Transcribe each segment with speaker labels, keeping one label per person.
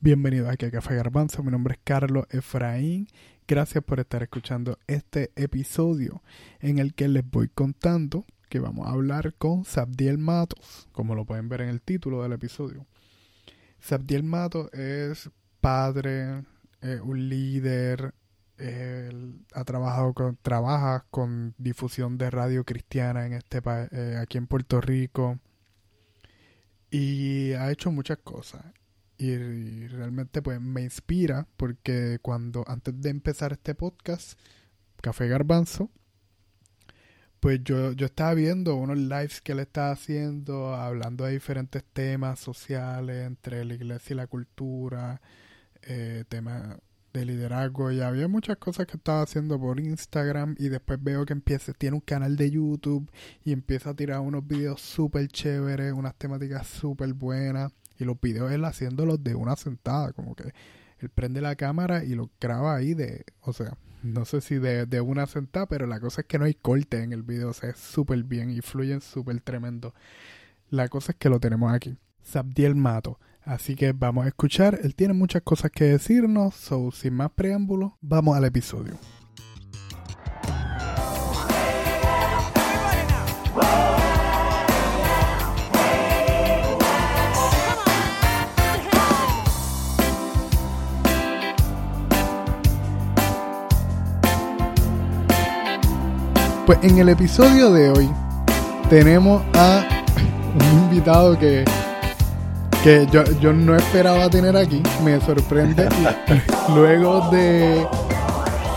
Speaker 1: Bienvenidos aquí a Café Garbanzo, mi nombre es Carlos Efraín. Gracias por estar escuchando este episodio en el que les voy contando que vamos a hablar con Sabdiel Matos, como lo pueden ver en el título del episodio. Sabdiel Matos es padre, un líder, ha trabajado con, trabaja con difusión de radio cristiana en este eh, aquí en Puerto Rico y ha hecho muchas cosas y, realmente pues me inspira porque cuando antes de empezar este podcast Café Garbanzo pues yo, yo estaba viendo unos lives que él estaba haciendo hablando de diferentes temas sociales entre la iglesia y la cultura eh, temas de liderazgo y había muchas cosas que estaba haciendo por Instagram y después veo que empieza, tiene un canal de YouTube y empieza a tirar unos videos súper chéveres, unas temáticas súper buenas y los videos él haciéndolos de una sentada, como que él prende la cámara y lo graba ahí de, o sea, no sé si de, de una sentada, pero la cosa es que no hay corte en el video, o sea, es súper bien y fluyen súper tremendo. La cosa es que lo tenemos aquí. Sabdiel Mato. Así que vamos a escuchar. Él tiene muchas cosas que decirnos, so sin más preámbulos, vamos al episodio. Pues en el episodio de hoy tenemos a un invitado que, que yo, yo no esperaba tener aquí. Me sorprende. luego de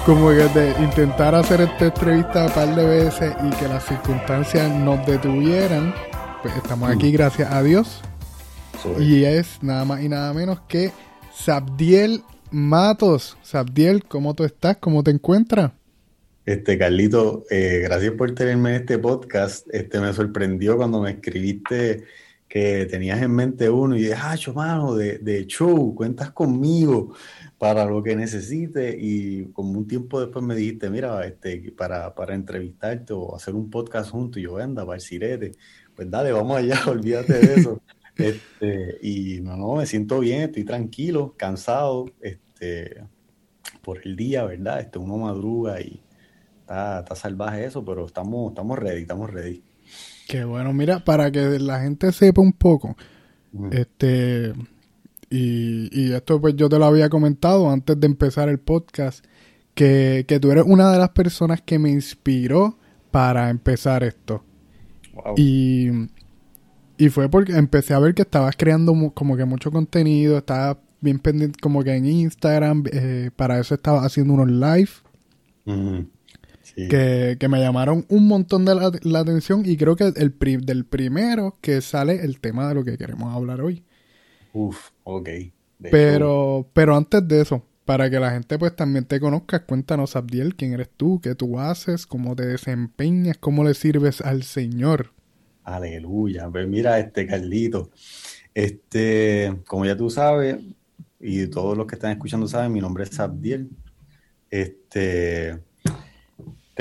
Speaker 1: como que de intentar hacer esta entrevista un par de veces y que las circunstancias nos detuvieran, pues estamos aquí mm. gracias a Dios. Y es nada más y nada menos que Sabdiel Matos. Sabdiel, ¿cómo tú estás? ¿Cómo te encuentras?
Speaker 2: Este, Carlito, eh, gracias por tenerme en este podcast. Este, me sorprendió cuando me escribiste que tenías en mente uno y dije, ah, mano, de, show, cuentas conmigo para lo que necesites. Y como un tiempo después me dijiste, mira, este, para, para entrevistarte o hacer un podcast junto y yo, anda, sirete. Pues dale, vamos allá, olvídate de eso. Este, y no, no, me siento bien, estoy tranquilo, cansado, este, por el día, ¿verdad? Este, uno madruga y Está, salvaje eso, pero estamos, estamos ready, estamos ready.
Speaker 1: Qué bueno, mira, para que la gente sepa un poco, este, y, esto pues yo te lo había comentado antes de empezar el podcast, que, tú eres una de las personas que me inspiró para empezar esto. Y, y fue porque empecé a ver que estabas creando como que mucho contenido, estabas bien pendiente como que en Instagram, eh, para eso estabas haciendo unos live que, me llamaron un montón de la, atención y creo que el del primero que sale el tema de lo que queremos hablar hoy.
Speaker 2: Uf, ok.
Speaker 1: pero, pero antes de eso, para que la gente pues también te conozca, cuéntanos Abdiel, quién eres tú, qué tú haces, cómo te desempeñas, cómo le sirves al Señor.
Speaker 2: Aleluya. Pues mira, este Carlito, este, como ya tú sabes, y todos los que están escuchando saben, mi nombre es Abdiel. Este,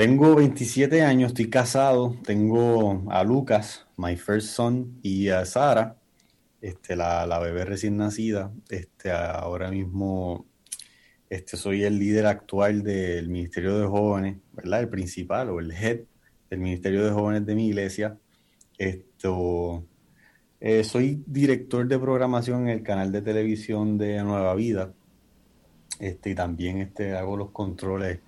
Speaker 2: tengo 27 años, estoy casado, tengo a Lucas, my first son, y a Sara, este, la, la, bebé recién nacida. Este, ahora mismo este, soy el líder actual del Ministerio de Jóvenes, ¿verdad? El principal o el head del Ministerio de Jóvenes de mi iglesia. Esto, eh, soy director de programación en el canal de televisión de Nueva Vida. Y también hago los controles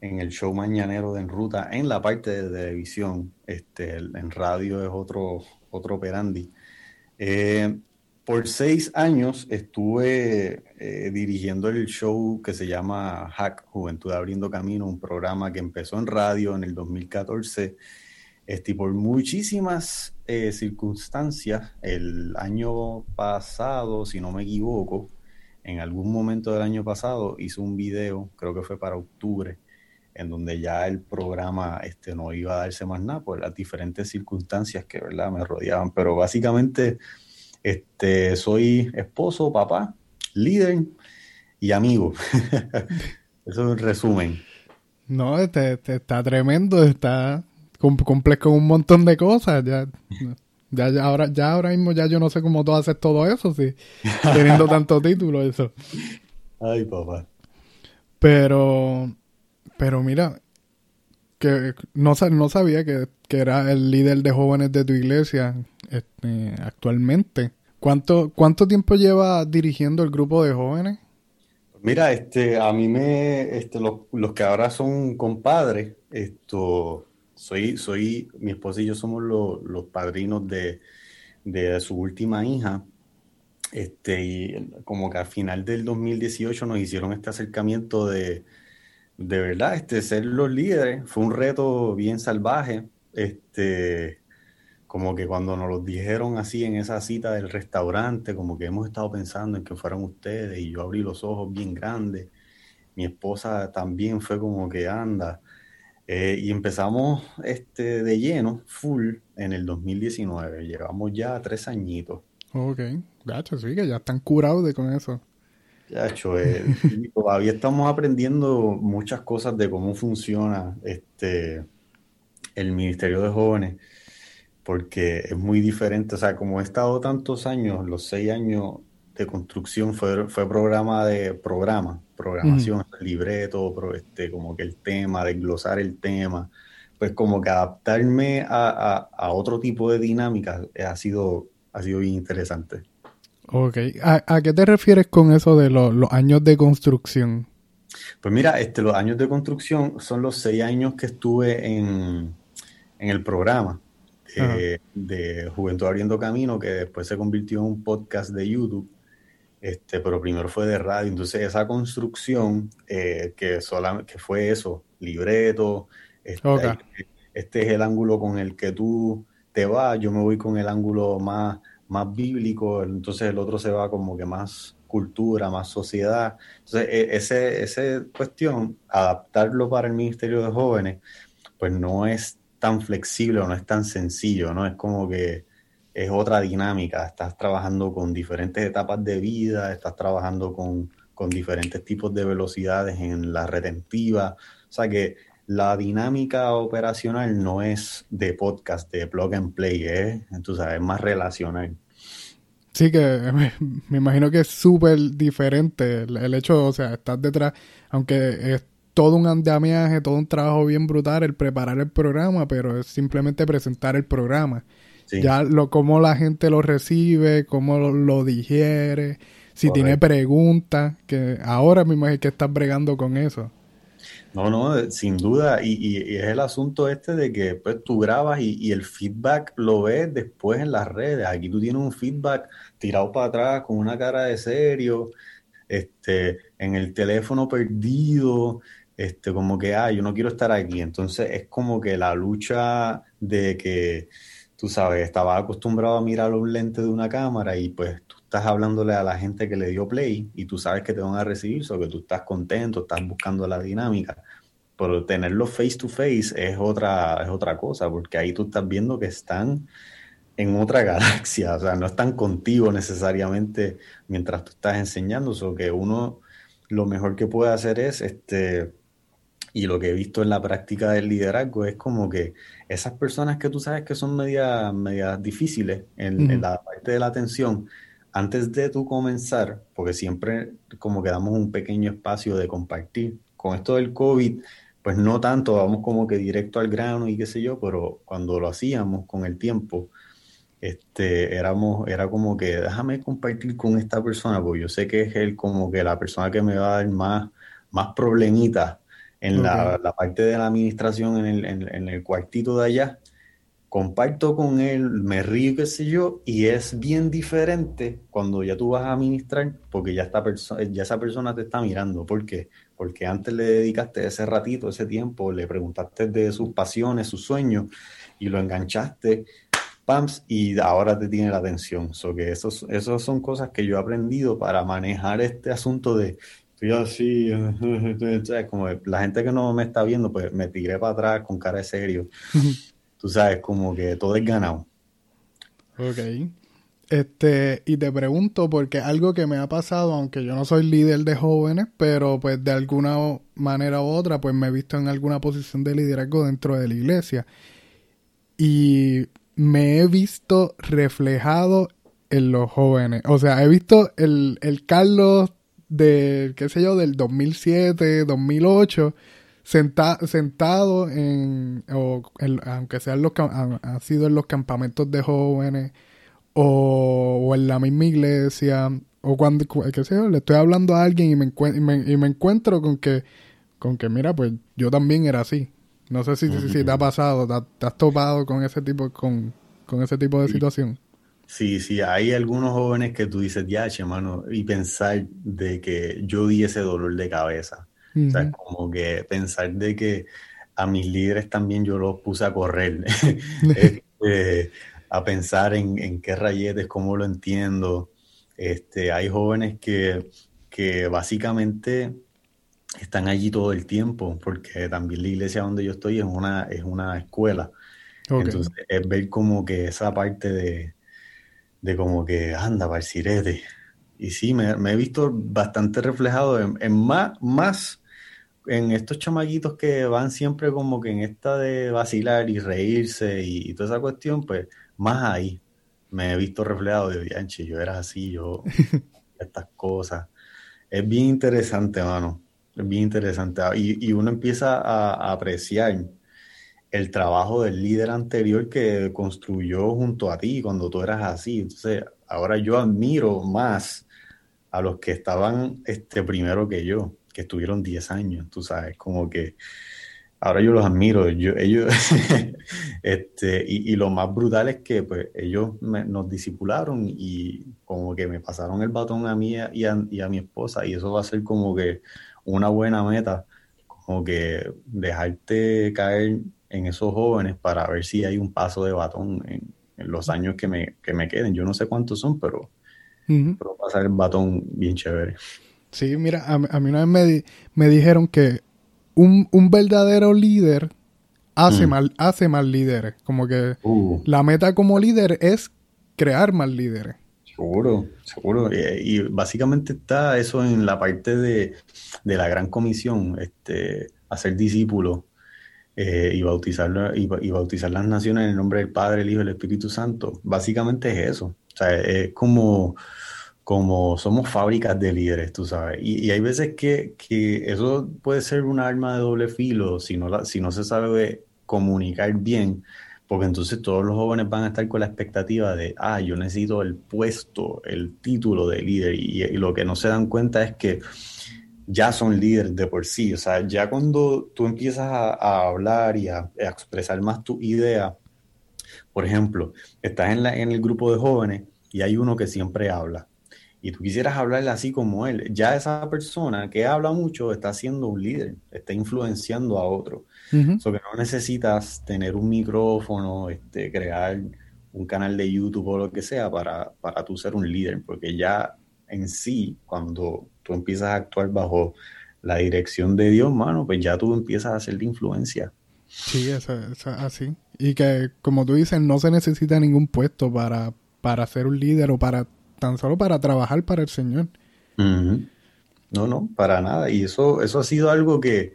Speaker 2: en el show mañanero de En Ruta, en la parte de televisión, este, en radio es otro, otro operandi. Eh, por seis años estuve eh, dirigiendo el show que se llama Hack Juventud Abriendo Camino, un programa que empezó en radio en el 2014. Este, por muchísimas eh, circunstancias, el año pasado, si no me equivoco, en algún momento del año pasado hice un video, creo que fue para octubre, en donde ya el programa este, no iba a darse más nada por las diferentes circunstancias que ¿verdad? me rodeaban. Pero básicamente este, soy esposo, papá, líder y amigo. Eso es un resumen.
Speaker 1: No, este, este está tremendo, está complejo con un montón de cosas. Ya. Ya, ya, ahora, ya ahora mismo ya yo no sé cómo tú haces todo eso, sí. Teniendo tanto título, eso.
Speaker 2: Ay, papá.
Speaker 1: Pero, pero mira, que no, sabía que, que era el líder de jóvenes de tu iglesia este, actualmente. ¿Cuánto, ¿Cuánto tiempo lleva dirigiendo el grupo de jóvenes?
Speaker 2: Mira, este, a mí me, este, los, los que ahora son compadres, esto, soy, soy, mi esposa y yo somos los, los padrinos de, de su última hija. Este, y como que al final del 2018 nos hicieron este acercamiento de, de verdad, este, ser los líderes. Fue un reto bien salvaje. Este, como que cuando nos lo dijeron así en esa cita del restaurante, como que hemos estado pensando en que fueran ustedes y yo abrí los ojos bien grandes. Mi esposa también fue como que anda. Eh, y empezamos este, de lleno, full, en el 2019. Llevamos ya tres añitos.
Speaker 1: Ok, gacho, sí, que ya están curados de con eso.
Speaker 2: Gacho, eh, todavía estamos aprendiendo muchas cosas de cómo funciona este, el Ministerio de Jóvenes porque es muy diferente. O sea, como he estado tantos años, los seis años de construcción fue, fue programa de programa, programación, libreto, este, como que el tema, desglosar el tema, pues como que adaptarme a, a, otro tipo de dinámica ha sido, ha sido bien interesante.
Speaker 1: Ok, ¿a, qué te refieres con eso de los años de construcción?
Speaker 2: Pues mira, este, los años de construcción son los seis años que estuve en, en el programa. Eh, de Juventud Abriendo Camino, que después se convirtió en un podcast de YouTube, este, pero primero fue de radio. Entonces esa construcción, eh, que, solamente, que fue eso, libreto, este, este, es el ángulo con el que tú te vas, yo me voy con el ángulo más, más bíblico, entonces el otro se va como que más cultura, más sociedad. Entonces, e, ese, esa cuestión, adaptarlo para el Ministerio de Jóvenes, pues no es tan flexible o no es tan sencillo, ¿no? Es como que es otra dinámica, estás trabajando con diferentes etapas de vida, estás trabajando con, diferentes tipos de velocidades en la retentiva, o sea que la dinámica operacional no es de podcast, de plug and play, ¿eh? entonces es más relacional.
Speaker 1: Sí, que me, imagino que es súper diferente el, el, hecho, o sea, estás detrás, aunque es todo un andamiaje, todo un trabajo bien brutal el preparar el programa, pero es simplemente presentar el programa. Ya lo cómo la gente lo recibe, cómo lo, digiere, si tiene preguntas, que ahora me imagino que estás bregando con eso.
Speaker 2: No, no, sin duda, y, es el asunto este de que pues tú grabas y, y, el feedback lo ves después en las redes. Aquí tú tienes un feedback tirado para atrás con una cara de serio, este, en el teléfono perdido, este, como que, ah, yo no quiero estar aquí. Entonces es como que la lucha de que, tú sabes, estaba acostumbrado a mirar un lente de una cámara y pues tú estás hablándole a la gente que le dio play y tú sabes que te van a recibir, o que tú estás contento, estás buscando la dinámica. Pero tenerlo face to face es otra, es otra cosa, porque ahí tú estás viendo que están en otra galaxia, o sea, no están contigo necesariamente mientras tú estás enseñando, o que uno lo mejor que puede hacer es este y lo que he visto en la práctica del liderazgo es como que esas personas que tú sabes que son medias media difíciles en, la parte de la atención, antes de tú comenzar, porque siempre como que damos un pequeño espacio de compartir. Con esto del COVID, pues no tanto, vamos como que directo al grano y qué sé yo, pero cuando lo hacíamos con el tiempo, este, éramos, era como que déjame compartir con esta persona, porque yo sé que es él como que la persona que me va a dar más, más problemitas en la, parte de la administración, en el, en, el, cuartito de allá, comparto con él, me río, qué sé yo, y es bien diferente cuando ya tú vas a administrar, porque ya, esta ya esa persona te está mirando. ¿Por qué? Porque antes le dedicaste ese ratito, ese tiempo, le preguntaste de sus pasiones, sus sueños, y lo enganchaste, pams, y ahora te tiene la atención. So que esos, esos son cosas que yo he aprendido para manejar este asunto de estoy así, como la gente que no me está viendo, pues me tiré para atrás con cara de serio. Tú sabes, como que todo es ganado.
Speaker 1: Ok. Este, y te pregunto, porque algo que me ha pasado, aunque yo no soy líder de jóvenes, pero pues de alguna manera u otra, pues me he visto en alguna posición de liderazgo dentro de la iglesia. Y me he visto reflejado en los jóvenes. O sea, he visto el, el Carlos de, qué sé yo, del 2007, 2008, sentado en, o aunque sean los, ha, sido en los campamentos de jóvenes, o, en la misma iglesia, o cuando, qué sé yo, le estoy hablando a alguien y me, y me, encuentro con que, con que, mira, pues yo también era así. No sé si, si, te ha pasado, te, has topado con ese tipo, con, con ese tipo de situación.
Speaker 2: Sí, sí, hay algunos jóvenes que tú dices, ya, mano, y pensar de que yo di ese dolor de cabeza. O sea, como que pensar de que a mis líderes también yo los puse a correr, este, a pensar en, en, qué rayetes, cómo lo entiendo. Este, hay jóvenes que, que básicamente están allí todo el tiempo, porque también la iglesia donde yo estoy es una, es una escuela. Entonces, es ver como que esa parte de, de como que anda, Barcirete. Y sí, me, he visto bastante reflejado en, más, más en estos chamaquitos que van siempre como que en esta de vacilar y reírse y, toda esa cuestión, pues más ahí me he visto reflejado de Bianchi, yo era así, yo estas cosas. Es bien interesante, mano. Es bien interesante. Y, y uno empieza a, a apreciar el trabajo del líder anterior que construyó junto a ti cuando tú eras así. Entonces, ahora yo admiro más a los que estaban este, primero que yo, que estuvieron 10 años, tú sabes, como que ahora yo los admiro, yo, ellos, este, y, lo más brutal es que pues ellos nos disipularon y como que me pasaron el batón a mí y a, y a mi esposa y eso va a ser como que una buena meta, como que dejarte caer en esos jóvenes para ver si hay un paso de batón en, los años que me, que me, queden. Yo no sé cuántos son, pero, pero pasar el batón bien chévere.
Speaker 1: Sí, mira, a, mí una vez me, me dijeron que un, un, verdadero líder hace, mm. mal, hace más líderes. Como que uh. la meta como líder es crear más líderes.
Speaker 2: Seguro, seguro. Y, y, básicamente está eso en la parte de, de la gran comisión, este, hacer discípulos eh, y, bautizar, y, bautizar las naciones en el nombre del Padre, el Hijo y el Espíritu Santo. Básicamente es eso. O sea, es como, como somos fábricas de líderes, tú sabes. Y, hay veces que, que, eso puede ser un arma de doble filo si no, si no se sabe comunicar bien, porque entonces todos los jóvenes van a estar con la expectativa de, ah, yo necesito el puesto, el título de líder. y lo que no se dan cuenta es que ya son líderes de por sí. O sea, ya cuando tú empiezas a, hablar y a, expresar más tu idea, por ejemplo, estás en, la, en el grupo de jóvenes y hay uno que siempre habla. Y tú quisieras hablarle así como él. Ya esa persona que habla mucho está siendo un líder, está influenciando a otro. Uh que no necesitas tener un micrófono, este, crear un canal de YouTube o lo que sea para, para tú ser un líder, porque ya en sí, cuando tú empiezas a actuar bajo la dirección de Dios, mano, pues ya tú empiezas a hacer de influencia.
Speaker 1: Sí, es, así. Y que, como tú dices, no se necesita ningún puesto para, para ser un líder o para tan solo para trabajar para el Señor.
Speaker 2: No, no, para nada. Y eso, eso ha sido algo que,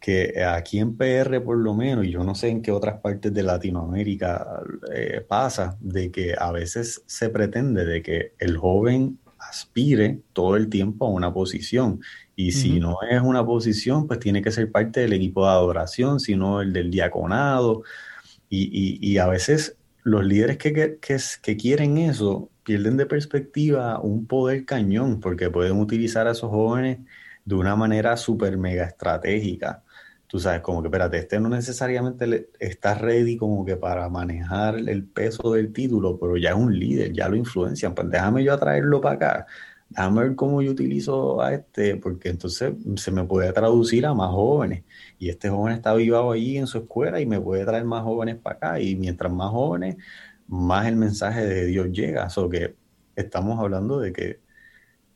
Speaker 2: que aquí en PR por lo menos, y yo no sé en qué otras partes de Latinoamérica eh, pasa, de que a veces se pretende de que el joven aspire todo el tiempo a una posición. Y si no es una posición, pues tiene que ser parte del equipo de adoración, sino el del diaconado. Y, a veces los líderes que, que, quieren eso pierden de perspectiva un poder cañón, porque pueden utilizar a esos jóvenes de una manera súper mega estratégica. Tú sabes, como que, espérate, este no necesariamente está ready como que para manejar el peso del título, pero ya es un líder, ya lo influencian, pues déjame yo atraerlo para acá, déjame ver cómo yo utilizo a este, porque entonces se me puede traducir a más jóvenes, y este joven está vivado allí en su escuela y me puede traer más jóvenes para acá, y mientras más jóvenes, más el mensaje de Dios llega, o que estamos hablando de que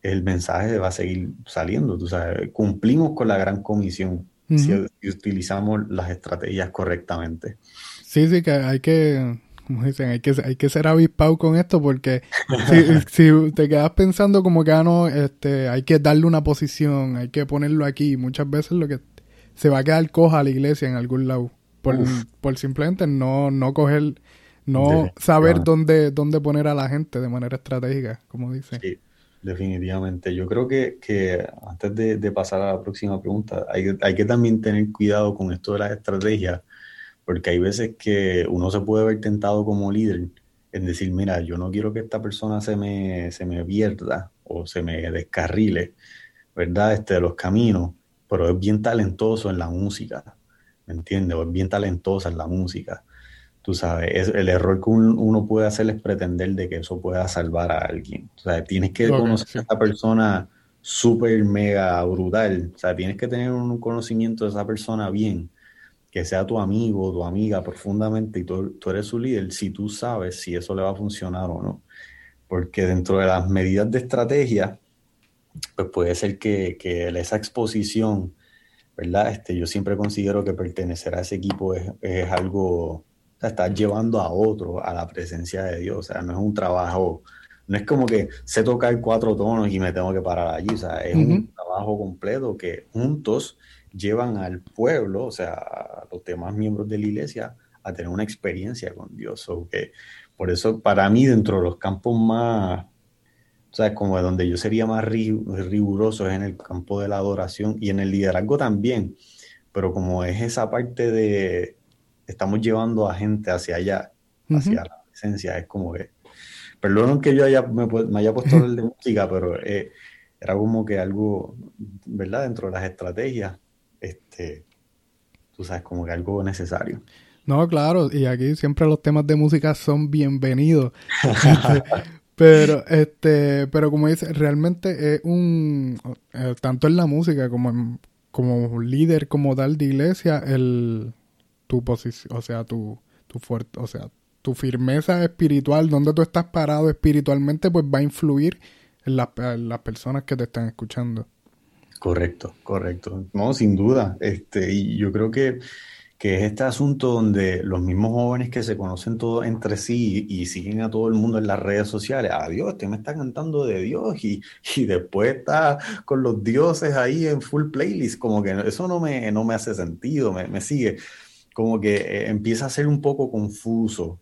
Speaker 2: el mensaje va a seguir saliendo, tú sabes, cumplimos con la gran comisión, si, utilizamos las estrategias correctamente.
Speaker 1: Sí, sí, que hay que, como dicen, hay que, hay que ser avispado con esto porque si, te quedas pensando como que ah, no, este, hay que darle una posición, hay que ponerlo aquí, muchas veces lo que se va a quedar coja a la iglesia en algún lado por, por simplemente no, no coger no saber dónde, dónde poner a la gente de manera estratégica, como dice.
Speaker 2: Sí, definitivamente. Yo creo que, que antes de, pasar a la próxima pregunta, hay, hay que también tener cuidado con esto de las estrategias, porque hay veces que uno se puede ver tentado como líder en decir, mira, yo no quiero que esta persona se me, se me pierda o se me descarrile, ¿verdad? Este, de los caminos, pero es bien talentoso en la música, ¿me entiendes? O es bien talentosa en la música. Tú sabes, el error que uno puede hacer es pretender de que eso pueda salvar a alguien. O sea, tienes que conocer a esa persona súper mega brutal. O sea, tienes que tener un conocimiento de esa persona bien, que sea tu amigo, tu amiga profundamente y tú, tú eres su líder, si tú sabes si eso le va a funcionar o no. Porque dentro de las medidas de estrategia, pues puede ser que, que esa exposición, ¿verdad? Este, yo siempre considero que pertenecer a ese equipo es, es algo sea, estás llevando a otro a la presencia de Dios. O sea, no es un trabajo, no es como que sé tocar cuatro tonos y me tengo que parar allí. O sea, es un trabajo completo que juntos llevan al pueblo, o sea, a los demás miembros de la iglesia, a tener una experiencia con Dios. O que, por eso, para mí, dentro de los campos más, o sea, como donde yo sería más riguroso es en el campo de la adoración y en el liderazgo también. Pero como es esa parte de, estamos llevando a gente hacia allá, hacia la presencia. Es como que, perdón que yo haya, me, haya puesto el de música, pero eh, era como que algo, ¿verdad? Dentro de las estrategias, este, tú sabes, como que algo necesario.
Speaker 1: No, claro, y aquí siempre los temas de música son bienvenidos. Este, pero, este, pero como dice, realmente es un, eh, tanto en la música como como líder como tal de iglesia, el, tu posición, o sea, tu, tu fuerte, o sea, tu firmeza espiritual, donde tú estás parado espiritualmente, pues va a influir en, las personas que te están escuchando.
Speaker 2: Correcto, correcto. No, sin duda. Este, y yo creo que, que es este asunto donde los mismos jóvenes que se conocen todos entre sí y, siguen a todo el mundo en las redes sociales, adiós, este me está cantando de Dios y, y, después está con los dioses ahí en full playlist, como que eso no me, no me hace sentido, me, me sigue como que eh, empieza a ser un poco confuso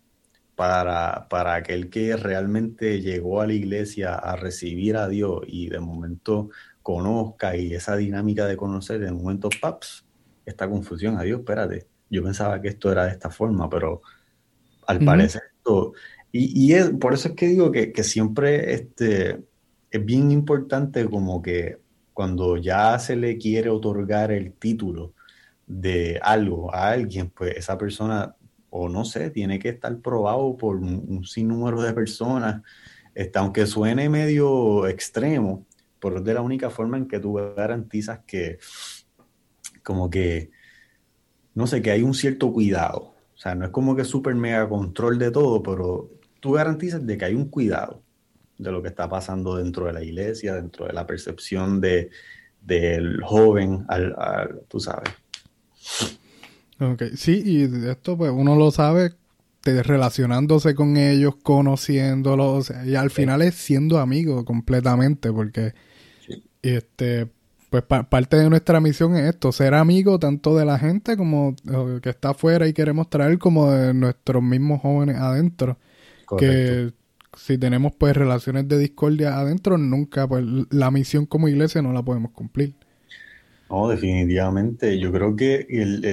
Speaker 2: para, para aquel que realmente llegó a la iglesia a recibir a Dios y de momento conozca y esa dinámica de conocer, de momento, paps, esta confusión, a Dios, espérate, yo pensaba que esto era de esta forma, pero al parecer esto, y, y por eso es que digo que, que siempre este, es bien importante como que cuando ya se le quiere otorgar el título, de algo a alguien, pues esa persona, o no sé, tiene que estar probado por un, sinnúmero de personas, este, aunque suene medio extremo, pero es de la única forma en que tú garantizas que, como que, no sé, que hay un cierto cuidado. O sea, no es como que súper mega control de todo, pero tú garantizas de que hay un cuidado de lo que está pasando dentro de la iglesia, dentro de la percepción de, del joven, al, tú sabes.
Speaker 1: Ok, sí, y esto pues uno lo sabe relacionándose con ellos, conociéndolos, y al final es siendo amigo completamente, porque este pues parte de nuestra misión es esto, ser amigo tanto de la gente como que está afuera y queremos traer como de nuestros mismos jóvenes adentro. Que si tenemos pues relaciones de discordia adentro, nunca pues la misión como iglesia no la podemos cumplir.
Speaker 2: No, definitivamente. Yo creo que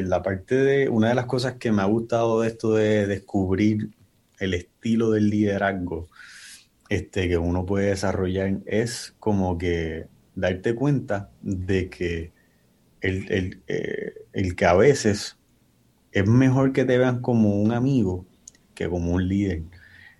Speaker 2: la parte de una de las cosas que me ha gustado de esto de descubrir el estilo del liderazgo este, que uno puede desarrollar es como que darte cuenta de que el, eh, el que a veces es mejor que te vean como un amigo que como un líder.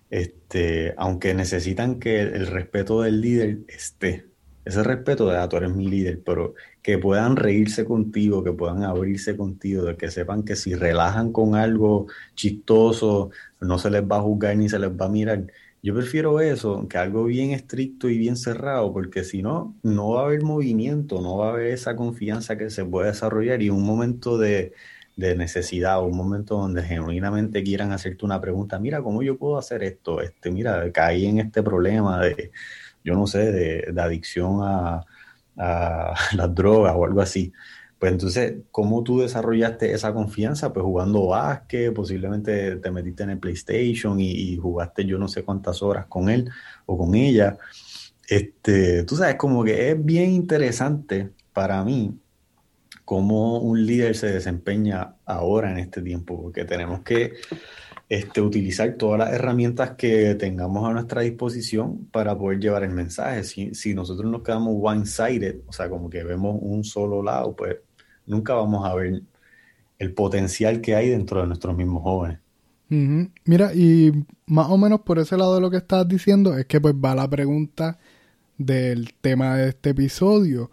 Speaker 2: Este, aunque necesitan que el respeto del líder esté. Ese respeto de, ah, tú eres mi líder, pero que puedan reírse contigo, que puedan abrirse contigo, de que sepan que si relajan con algo chistoso, no se les va a juzgar ni se les va a mirar. Yo prefiero eso, que algo bien estricto y bien cerrado, porque si no, no va a haber movimiento, no va a haber esa confianza que se puede desarrollar y un momento de, de necesidad, un momento donde genuinamente quieran hacerte una pregunta, mira, ¿cómo yo puedo hacer esto? Este, mira, caí en este problema de, yo no sé, de adicción a, a las drogas o algo así. Pues entonces, ¿cómo tú desarrollaste esa confianza? Pues jugando básquet, posiblemente te metiste en el PlayStation y, jugaste yo no sé cuántas horas con él o con ella. Este, tú sabes, como que es bien interesante para mí cómo un líder se desempeña ahora en este tiempo, porque tenemos que este, utilizar todas las herramientas que tengamos a nuestra disposición para poder llevar el mensaje. Si, si nosotros nos quedamos one-sided, o sea, como que vemos un solo lado, pues nunca vamos a ver el potencial que hay dentro de nuestros mismos jóvenes.
Speaker 1: Mira, y más o menos por ese lado de lo que estás diciendo es que pues va la pregunta del tema de este episodio.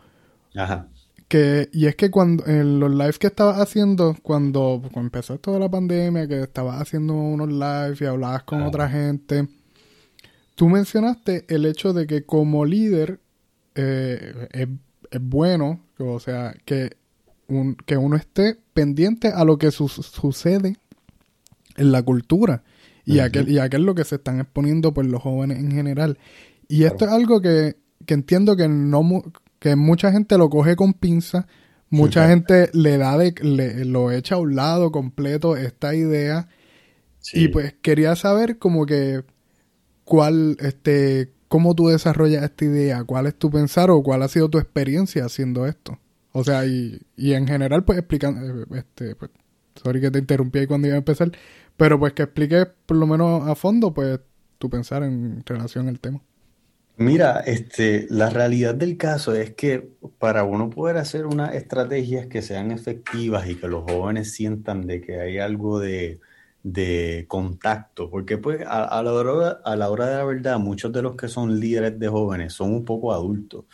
Speaker 1: Ajá. Que, y es que cuando en los lives que estabas haciendo, cuando, empezó toda la pandemia, que estabas haciendo unos lives y hablabas con otra gente, tú mencionaste el hecho de que como líder eh, es, es, bueno, o sea, que que uno esté pendiente a lo que sucede en la cultura y, a qué, y es lo que se están exponiendo por los jóvenes en general. Y esto es algo que, entiendo que no que mucha gente lo coge con pinza, mucha gente le da de, le, lo echa a un lado completo esta idea. Y pues quería saber como que cuál, este, cómo tú desarrollas esta idea, cuál es tu pensar o cuál ha sido tu experiencia haciendo esto. O sea, y, y en general, pues explicando, eh, este, pues, sorry que te interrumpí ahí cuando iba a empezar, pero pues que expliques por lo menos a fondo, pues, tu pensar en relación al tema.
Speaker 2: Mira, este, la realidad del caso es que para uno poder hacer unas estrategias que sean efectivas y que los jóvenes sientan de que hay algo de, de contacto, porque pues a, la hora, a la hora de la verdad muchos de los que son líderes de jóvenes son un poco adultos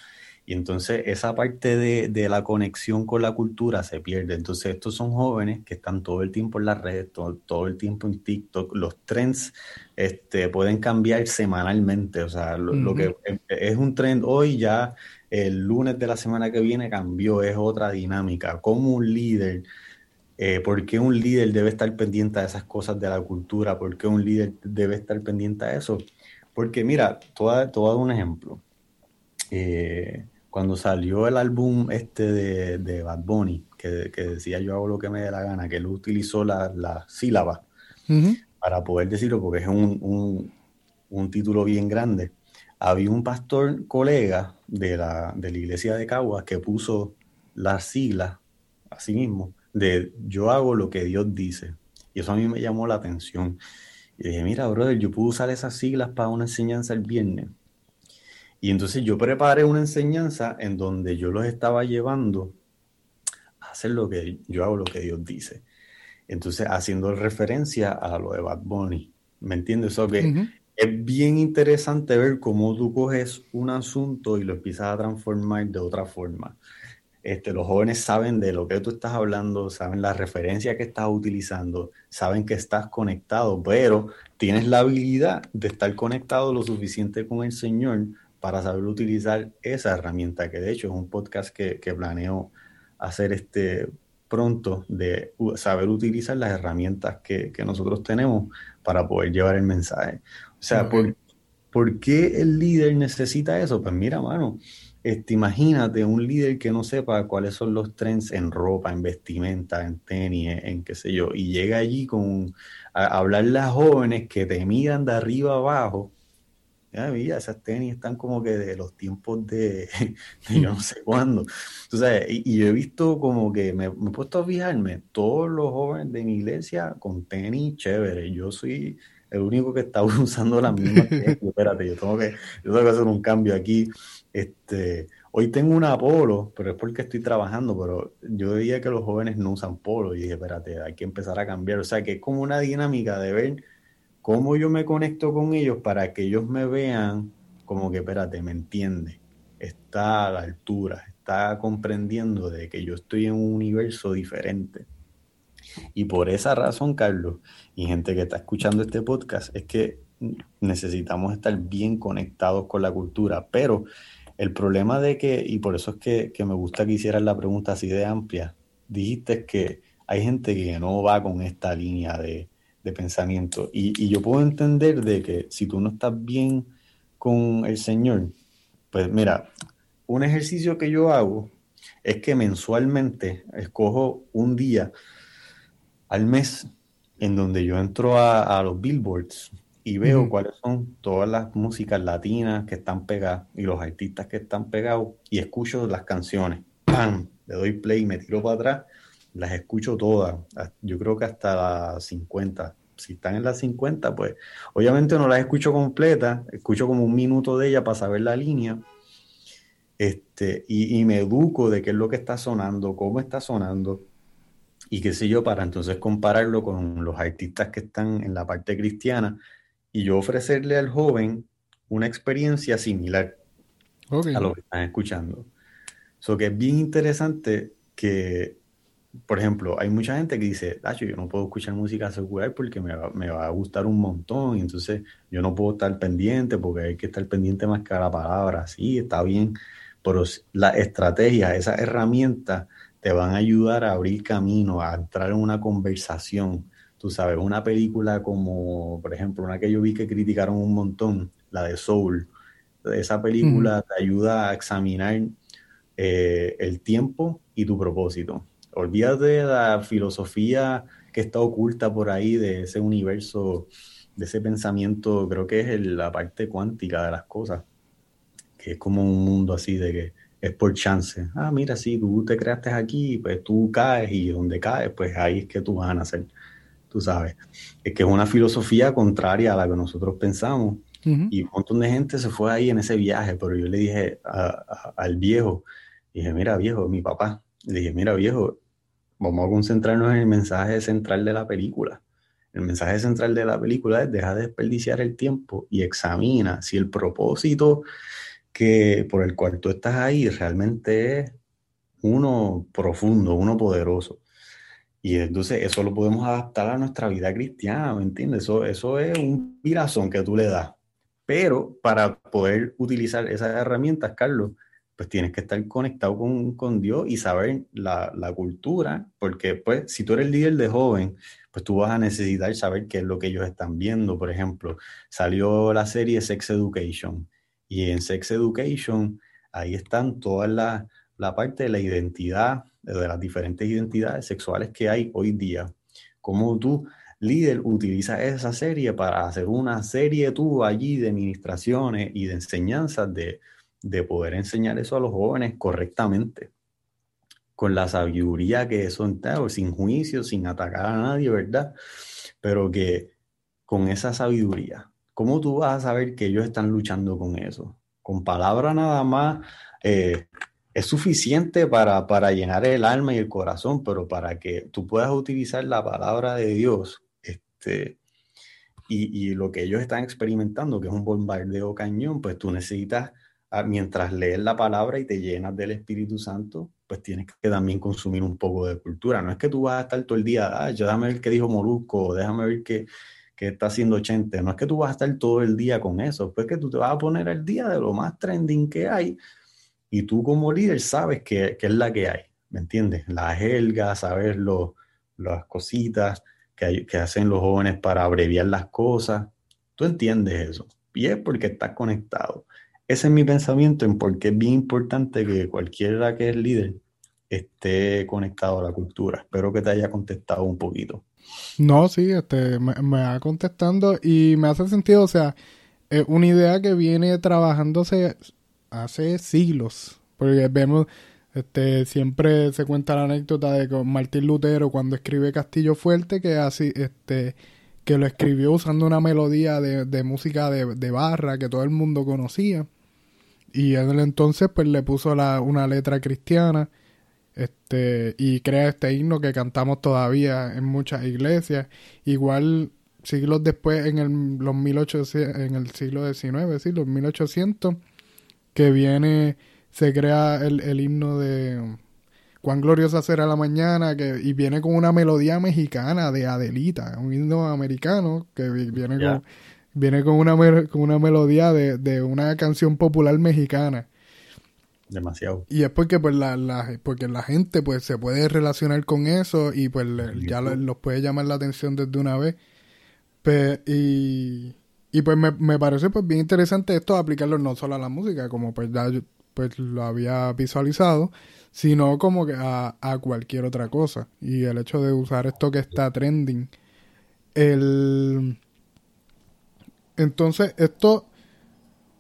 Speaker 2: y entonces esa parte de, la conexión con la cultura se pierde. Entonces estos son jóvenes que están todo el tiempo en las redes, todo, el tiempo en TikTok. Los trends este, pueden cambiar semanalmente. O sea, lo, que es un trend hoy ya el lunes de la semana que viene cambió, es otra dinámica. Como un líder, eh, ¿por qué un líder debe estar pendiente de esas cosas de la cultura? ¿Por qué un líder debe estar pendiente a eso? Porque mira, a, dar un ejemplo. Eh, cuando salió el álbum este de, de Bad Bunny, que, decía yo hago lo que me dé la gana, que él utilizó la, la sílaba para poder decirlo, porque es un, título bien grande. Había un pastor colega de la, de la iglesia de Caguas que puso las siglas, así mismo, de yo hago lo que Dios dice. Y eso a mí me llamó la atención. Y dije, mira, brother, yo puedo usar esas siglas para una enseñanza el viernes. Y entonces yo preparé una enseñanza en donde yo los estaba llevando a hacer lo que yo hago, lo que Dios dice. Entonces, haciendo referencia a lo de Bad Bunny. ¿Me entiendes? Eso que es bien interesante ver cómo tú coges un asunto y lo empiezas a transformar de otra forma. Este, los jóvenes saben de lo que tú estás hablando, saben la referencia que estás utilizando, saben que estás conectado, pero tienes la habilidad de estar conectado lo suficiente con el Señor para saber utilizar esa herramienta, que de hecho es un podcast que, planeo hacer este pronto, de saber utilizar las herramientas que, nosotros tenemos para poder llevar el mensaje. O sea, ¿por, qué el líder necesita eso? Pues mira, mano, este, imagínate un líder que no sepa cuáles son los trends en ropa, en vestimenta, en tenis, en qué sé yo, y llega allí con a, hablarle a jóvenes que te miran de arriba abajo ya, mira, esas tenis están como que de los tiempos de, yo no sé cuándo. Entonces, y, yo he visto como que me, he puesto a fijarme, todos los jóvenes de mi iglesia con tenis chévere. Yo soy el único que está usando la misma tenis. Espérate, yo tengo que, yo tengo que hacer un cambio aquí. Este, hoy tengo una polo, pero es porque estoy trabajando, pero yo veía que los jóvenes no usan polo y dije, espérate, hay que empezar a cambiar. O sea, que es como una dinámica de ver ¿Cómo yo me conecto con ellos para que ellos me vean como que, espérate, me entiende? Está a la altura, está comprendiendo de que yo estoy en un universo diferente. Y por esa razón, Carlos, y gente que está escuchando este podcast, es que necesitamos estar bien conectados con la cultura. Pero el problema de que, y por eso es que, que me gusta que hicieras la pregunta así de amplia, dijiste que hay gente que no va con esta línea de, de pensamiento. Y, yo puedo entender de que si tú no estás bien con el Señor, pues mira, un ejercicio que yo hago es que mensualmente escojo un día al mes en donde yo entro a, los billboards y veo cuáles son todas las músicas latinas que están pegadas y los artistas que están pegados y escucho las canciones. ¡Pam! Le doy play, me tiro para atrás, las escucho todas. Yo creo que hasta las 50. Si están en las 50, pues obviamente no las escucho completas, escucho como un minuto de ella para saber la línea. Este, y, y me educo de qué es lo que está sonando, cómo está sonando y qué sé yo, para entonces compararlo con los artistas que están en la parte cristiana y yo ofrecerle al joven una experiencia similar a lo que están escuchando. Eso que es bien interesante que, por ejemplo, hay mucha gente que dice, yo no puedo escuchar música secular porque me va, me va, a gustar un montón, y entonces yo no puedo estar pendiente porque hay que estar pendiente más que a la palabra. Sí, está bien, pero la estrategia, esa herramienta te van a ayudar a abrir camino, a entrar en una conversación. Tú sabes, una película como, por ejemplo, una que yo vi que criticaron un montón, la de Soul. Esa película te ayuda a examinar eh, el tiempo y tu propósito. Olvídate de la filosofía que está oculta por ahí de ese universo, de ese pensamiento, creo que es la parte cuántica de las cosas, que es como un mundo así de que es por chance. Ah, mira, si tú te creaste aquí, pues tú caes y donde caes, pues ahí es que tú vas a nacer. Tú sabes. Es que es una filosofía contraria a la que nosotros pensamos. Y un montón de gente se fue ahí en ese viaje, pero yo le dije al viejo, dije, mira viejo, mi papá, le dije, mira viejo, vamos a concentrarnos en el mensaje central de la película. El mensaje central de la película es deja de desperdiciar el tiempo y examina si el propósito que por el cual tú estás ahí realmente es uno profundo, uno poderoso. Y entonces eso lo podemos adaptar a nuestra vida cristiana, ¿me entiendes? Eso, eso es un virazón que tú le das. Pero para poder utilizar esas herramientas, Carlos, pues tienes que estar conectado con, con Dios y saber la, la, cultura, porque pues si tú eres líder de joven, pues tú vas a necesitar saber qué es lo que ellos están viendo. Por ejemplo, salió la serie Sex Education y en Sex Education, ahí están todas la, la parte de la identidad, de las diferentes identidades sexuales que hay hoy día. Cómo tú, líder, utilizas esa serie para hacer una serie tú allí de administraciones y de enseñanzas de, de poder enseñar eso a los jóvenes correctamente con la sabiduría que eso entaja, sin juicio, sin atacar a nadie, ¿verdad? Pero que con esa sabiduría ¿cómo tú vas a saber que ellos están luchando con eso? Con palabra nada más eh, es suficiente para, para, llenar el alma y el corazón, pero para que tú puedas utilizar la palabra de Dios, este, y, y lo que ellos están experimentando, que es un bombardeo cañón, pues tú necesitas, mientras lees la palabra y te llenas del Espíritu Santo, pues tienes que también consumir un poco de cultura. No es que tú vas a estar todo el día, ah, déjame ver qué dijo Molusco, déjame ver qué, que está haciendo 80. No es que tú vas a estar todo el día con eso, es que tú te vas a poner el día de lo más trending que hay y tú como líder sabes que, es la que hay, ¿me entiendes? La helga, saber las cositas que, que hacen los jóvenes para abreviar las cosas. Tú entiendes eso y es porque estás conectado. Ese es mi pensamiento en por qué es bien importante que cualquiera que es líder esté conectado a la cultura. Espero que te haya contestado un poquito.
Speaker 1: No, sí, este, me, va contestando y me hace sentido, o sea, es una idea que viene trabajándose hace siglos, porque vemos, este, siempre se cuenta la anécdota de con Martín Lutero cuando escribe Castillo Fuerte, que así, este, que lo escribió usando una melodía de, música de, barra que todo el mundo conocía, y en el entonces pues le puso la, una letra cristiana, este y crea este himno que cantamos todavía en muchas iglesias. Igual siglos después en el los 1800 en el siglo XIX sí los 1800 que viene se crea el, el himno de cuán gloriosa será la mañana que y viene con una melodía mexicana de Adelita un himno americano que viene con viene con una con una melodía de, de una canción popular mexicana
Speaker 2: demasiado.
Speaker 1: Y es porque pues la, la, porque la gente pues se puede relacionar con eso y pues ya los puede llamar la atención desde una vez. y, y pues me, me parece pues bien interesante esto aplicarlo no solo a la música, como pues ya pues lo había visualizado, sino como que a, a cualquier otra cosa. Y el hecho de usar esto que está trending, el... Entonces, esto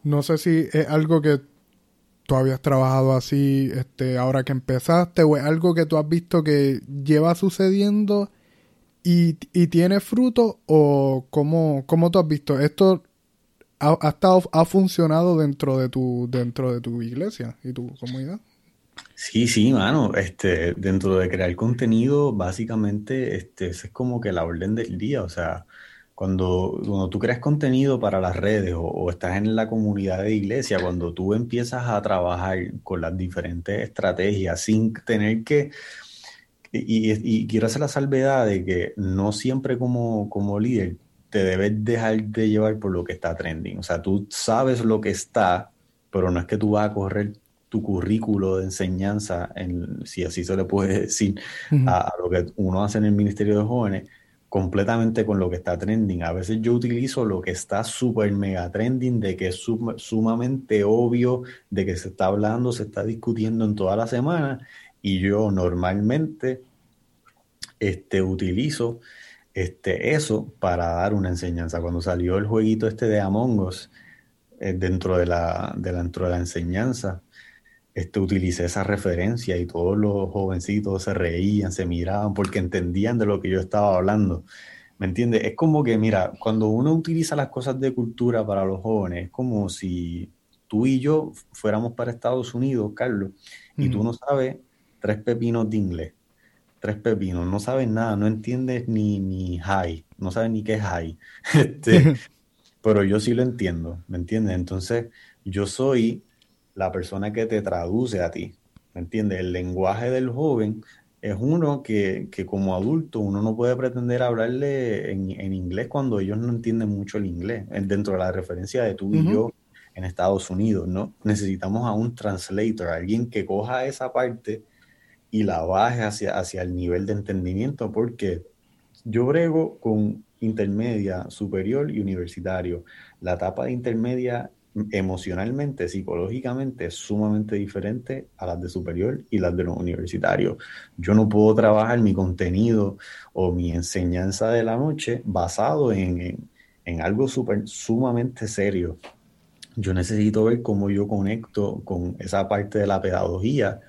Speaker 1: no sé si es algo que tú habías trabajado así este ahora que empezaste o es algo que tú has visto que lleva sucediendo y, y tiene fruto o cómo, cómo tú has visto esto ha, ha, estado, ha funcionado dentro de tu dentro de tu iglesia y tu comunidad.
Speaker 2: Sí, sí, mano, este, dentro de crear contenido, básicamente, este, es como que la orden del día, o sea, cuando, cuando tú creas contenido para las redes o, o, estás en la comunidad de iglesia, cuando tú empiezas a trabajar con las diferentes estrategias sin tener que, y, y, quiero hacer la salvedad de que no siempre como, como líder te debes dejar de llevar por lo que está trending. O sea, tú sabes lo que está, pero no es que tú vas a correr tu currículo de enseñanza, en, si así se le puede decir, uh -huh. a, a, lo que uno hace en el Ministerio de Jóvenes, completamente con lo que está trending. A veces yo utilizo lo que está súper mega trending, de que es sum sumamente obvio, de que se está hablando, se está discutiendo en toda la semana, y yo normalmente este, utilizo este, eso para dar una enseñanza. Cuando salió el jueguito este de Among Us, eh, dentro, de la, de la, dentro de la enseñanza, este, utilicé esa referencia y todos los jovencitos se reían, se miraban porque entendían de lo que yo estaba hablando. ¿Me entiendes? Es como que, mira, cuando uno utiliza las cosas de cultura para los jóvenes, es como si tú y yo fuéramos para Estados Unidos, Carlos, y mm. tú no sabes tres pepinos de inglés, tres pepinos, no sabes nada, no entiendes ni, ni high, no sabes ni qué es high. Este, pero yo sí lo entiendo, ¿me entiendes? Entonces, yo soy la persona que te traduce a ti. ¿Me entiendes? El lenguaje del joven es uno que, que, como adulto uno no puede pretender hablarle en, en, inglés cuando ellos no entienden mucho el inglés, dentro de la referencia de tú y uh -huh. yo en Estados Unidos, ¿no? Necesitamos a un translator, alguien que coja esa parte y la baje hacia, hacia el nivel de entendimiento, porque yo brego con intermedia, superior y universitario. La etapa de intermedia emocionalmente, psicológicamente, sumamente diferente a las de superior y las de los universitarios. Yo no puedo trabajar mi contenido o mi enseñanza de la noche basado en, en, en algo super, sumamente serio. Yo necesito ver cómo yo conecto con esa parte de la pedagogía,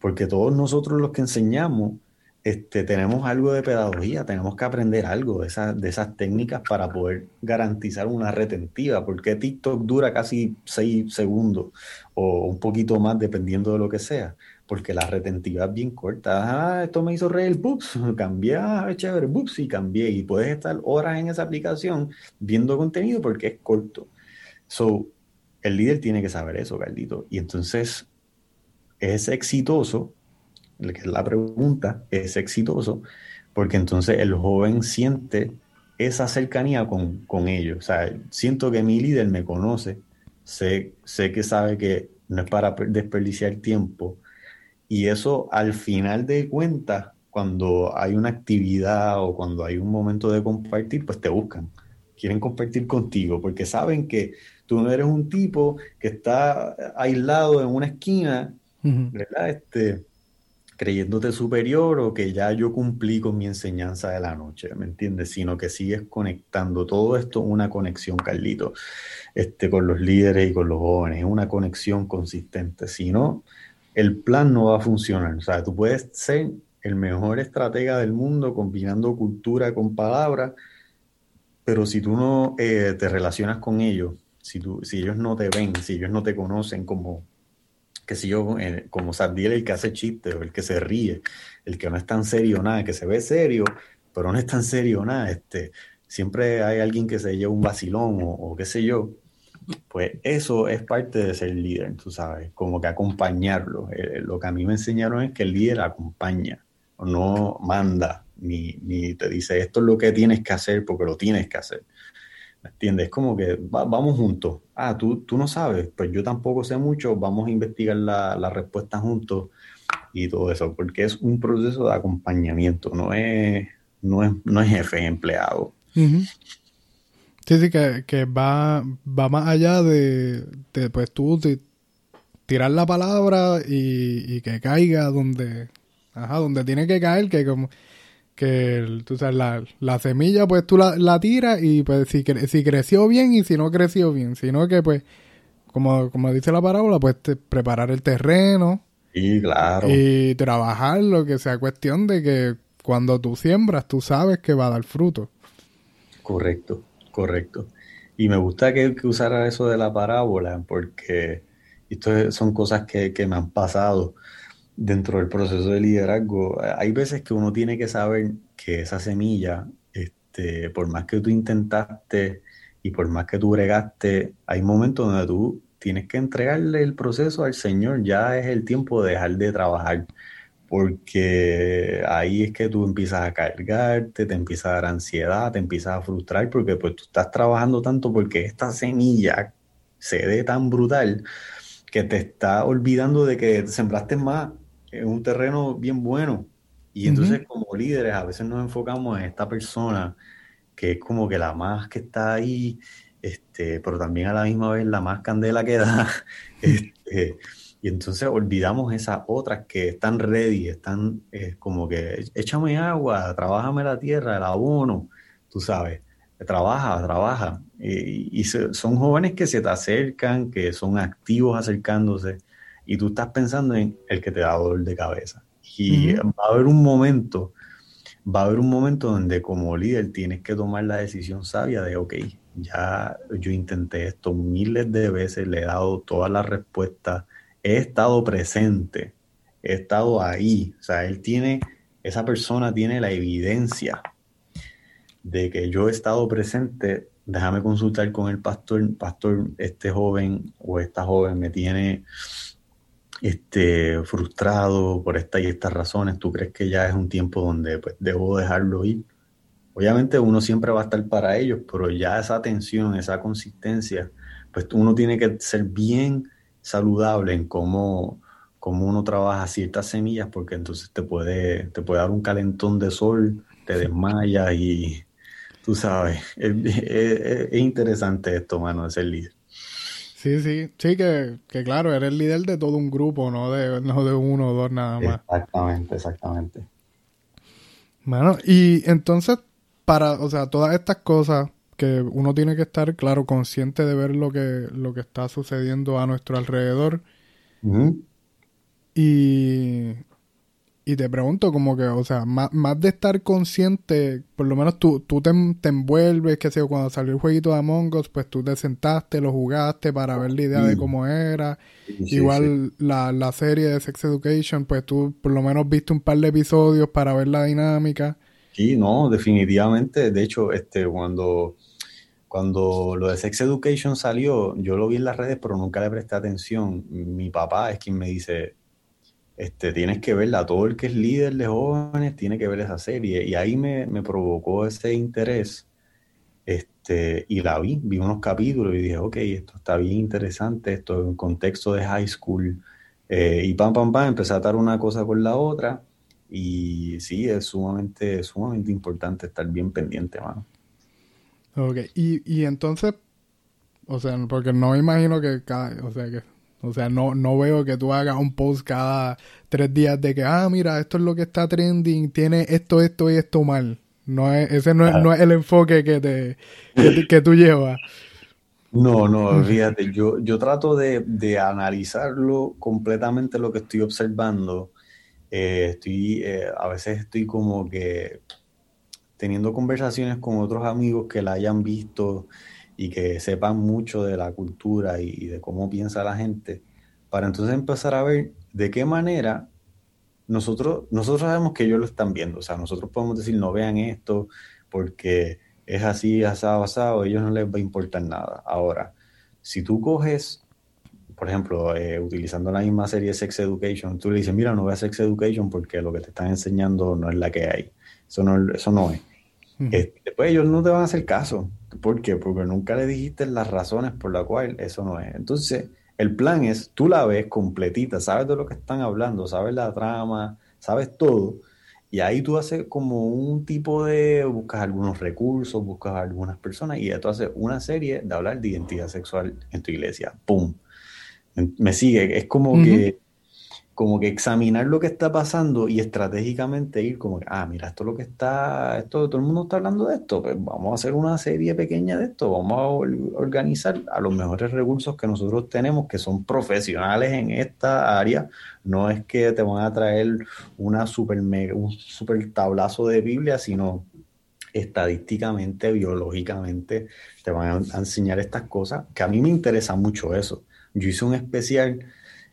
Speaker 2: porque todos nosotros los que enseñamos, este, tenemos algo de pedagogía, tenemos que aprender algo de, esa, de esas técnicas para poder garantizar una retentiva, porque TikTok dura casi seis segundos o un poquito más dependiendo de lo que sea, porque la retentiva es bien corta. Ah, esto me hizo reír, bups, cambié, ah, chévere, bups, y cambié. Y puedes estar horas en esa aplicación viendo contenido porque es corto. So, el líder tiene que saber eso, Carlito. Y entonces es exitoso que es la pregunta, es exitoso, porque entonces el joven siente esa cercanía con, con ellos. O sea, siento que mi líder me conoce, sé, sé que sabe que no es para desperdiciar tiempo, y eso al final de cuentas, cuando hay una actividad o cuando hay un momento de compartir, pues te buscan, quieren compartir contigo, porque saben que tú no eres un tipo que está aislado en una esquina, uh -huh. ¿verdad? Este, creyéndote superior o que ya yo cumplí con mi enseñanza de la noche, ¿me entiendes? Sino que sigues conectando todo esto, una conexión, Carlito, este, con los líderes y con los jóvenes, es una conexión consistente. Si no, el plan no va a funcionar. O sea, tú puedes ser el mejor estratega del mundo combinando cultura con palabras, pero si tú no eh, te relacionas con ellos, si, tú, si ellos no te ven, si ellos no te conocen como que si yo, eh, como el que hace chistes, el que se ríe, el que no es tan serio nada, que se ve serio, pero no es tan serio nada, este, siempre hay alguien que se lleva un vacilón o, qué sé yo, pues eso es parte de ser líder, tú sabes, como que acompañarlo. Eh, lo que a mí me enseñaron es que el líder acompaña, no manda, ni, ni te dice esto es lo que tienes que hacer porque lo tienes que hacer. ¿Me entiendes? Es como que va, vamos juntos. Ah, tú, tú no sabes, pues yo tampoco sé mucho, vamos a investigar la, la, respuesta juntos y todo eso, porque es un proceso de acompañamiento, no es, no es, no es jefe empleado.
Speaker 1: Sí, sí, que, que va, va más allá de, de pues tú tirar la palabra y, que caiga donde, ajá, donde tiene que caer, que como que tú sabes, la, la semilla pues tú la, la tiras y pues si, si creció bien y si no creció bien, sino que pues como, como dice la parábola, pues preparar el terreno.
Speaker 2: Y claro.
Speaker 1: Y trabajar lo que sea cuestión de que cuando tú siembras, tú sabes que va a dar fruto.
Speaker 2: Correcto, correcto. Y me gusta que, que usara eso de la parábola, porque esto son cosas que, que me han pasado dentro del proceso de liderazgo. Hay veces que uno tiene que saber que esa semilla, este, por más que tú intentaste y por más que tú bregaste, hay momentos donde tú tienes que entregarle el proceso al Señor. Ya es el tiempo de dejar de trabajar porque ahí es que tú empiezas a cargarte, te empieza a dar ansiedad, te empiezas a frustrar porque pues tú estás trabajando tanto porque esta semilla se dé tan brutal que te está olvidando de que sembraste más en un terreno bien bueno. Y entonces como líderes a veces nos enfocamos en esta persona que es como que la más que está ahí, este, pero también a la misma vez la más candela que da. Este, y entonces olvidamos esas otras que están ready, están eh, como que échame agua, trabájame la tierra, el abono, tú sabes, trabaja, trabaja. Y, son jóvenes que se te acercan, que son activos acercándose, y tú estás pensando en el que te da dolor de cabeza. Y va a haber un momento, va a haber un momento donde como líder tienes que tomar la decisión sabia de, ok, ya yo intenté esto miles de veces, le he dado todas las respuestas he estado presente, he estado ahí. O sea, él tiene, esa persona tiene la evidencia de que yo he estado presente. Déjame consultar con el pastor, pastor, este joven o esta joven me tiene este, frustrado por esta y estas razones. ¿Tú crees que ya es un tiempo donde pues, debo dejarlo ir? Obviamente uno siempre va a estar para ellos, pero ya esa atención, esa consistencia, pues uno tiene que ser bien saludable en cómo, cómo uno trabaja ciertas semillas, porque entonces te puede, te puede dar un calentón de sol, te desmaya y tú sabes, es, interesante esto, mano, de ser líder.
Speaker 1: Sí, sí, sí, que, que, claro, eres líder de todo un grupo, no de, no de uno o dos nada más.
Speaker 2: Exactamente, exactamente.
Speaker 1: Bueno, y entonces, para, o sea, todas estas cosas, que uno tiene que estar, claro, consciente de ver lo que, lo que está sucediendo a nuestro alrededor. Y, y te pregunto como que, o sea, más, de estar consciente, por lo menos tú, tú te, envuelves, que sé cuando salió el jueguito de Among Us, pues tú te sentaste, lo jugaste para ver la idea de cómo era. Igual La, la serie de Sex Education, pues tú por lo menos viste un par de episodios para ver la dinámica.
Speaker 2: Sí, no, definitivamente. De hecho, este, cuando cuando lo de Sex Education salió, yo lo vi en las redes, pero nunca le presté atención. Mi papá es quien me dice, este, tienes que verla, todo el que es líder de jóvenes tiene que ver esa serie. Y ahí me, provocó ese interés. Este, y la vi, vi unos capítulos y dije, ok, esto está bien interesante, esto en un contexto de high school. Eh, y pam, pam, pam, empecé a atar una cosa con la otra. Y sí, es sumamente, sumamente importante estar bien pendiente, mano.
Speaker 1: Ok, y, y entonces, o sea, porque no me imagino que cada, o sea, que, o sea, no, no veo que tú hagas un post cada tres días de que, ah, mira, esto es lo que está trending, tiene esto, esto y esto mal. No es, ese no, es, no es el enfoque que te, que, tú llevas.
Speaker 2: No, no, fíjate, yo, yo trato de, de analizarlo completamente lo que estoy observando. Eh, estoy, eh, a veces estoy como que teniendo conversaciones con otros amigos que la hayan visto y que sepan mucho de la cultura y, de cómo piensa la gente, para entonces empezar a ver de qué manera nosotros, nosotros sabemos que ellos lo están viendo, o sea, nosotros podemos decir no vean esto porque es así, asado, asado, a ellos no les va a importar nada. Ahora, si tú coges, por ejemplo, eh, utilizando la misma serie Sex Education, tú le dices, mira, no veas Sex Education porque lo que te están enseñando no es la que hay. Eso no, eso no es. Este, pues ellos no te van a hacer caso. ¿Por qué? Porque nunca le dijiste las razones por las cuales eso no es. Entonces, el plan es, tú la ves completita, sabes de lo que están hablando, sabes la trama, sabes todo, y ahí tú haces como un tipo de, buscas algunos recursos, buscas algunas personas, y ya tú haces una serie de hablar de identidad sexual en tu iglesia. ¡Pum! Me sigue, es como que como que examinar lo que está pasando y estratégicamente ir como que, ah, mira, esto es lo que está, esto, todo el mundo está hablando de esto, pues vamos a hacer una serie pequeña de esto, vamos a organizar a los mejores recursos que nosotros tenemos, que son profesionales en esta área, no es que te van a traer una super mega, un super tablazo de Biblia, sino estadísticamente, biológicamente, te van a enseñar estas cosas, que a mí me interesa mucho eso. Yo hice un especial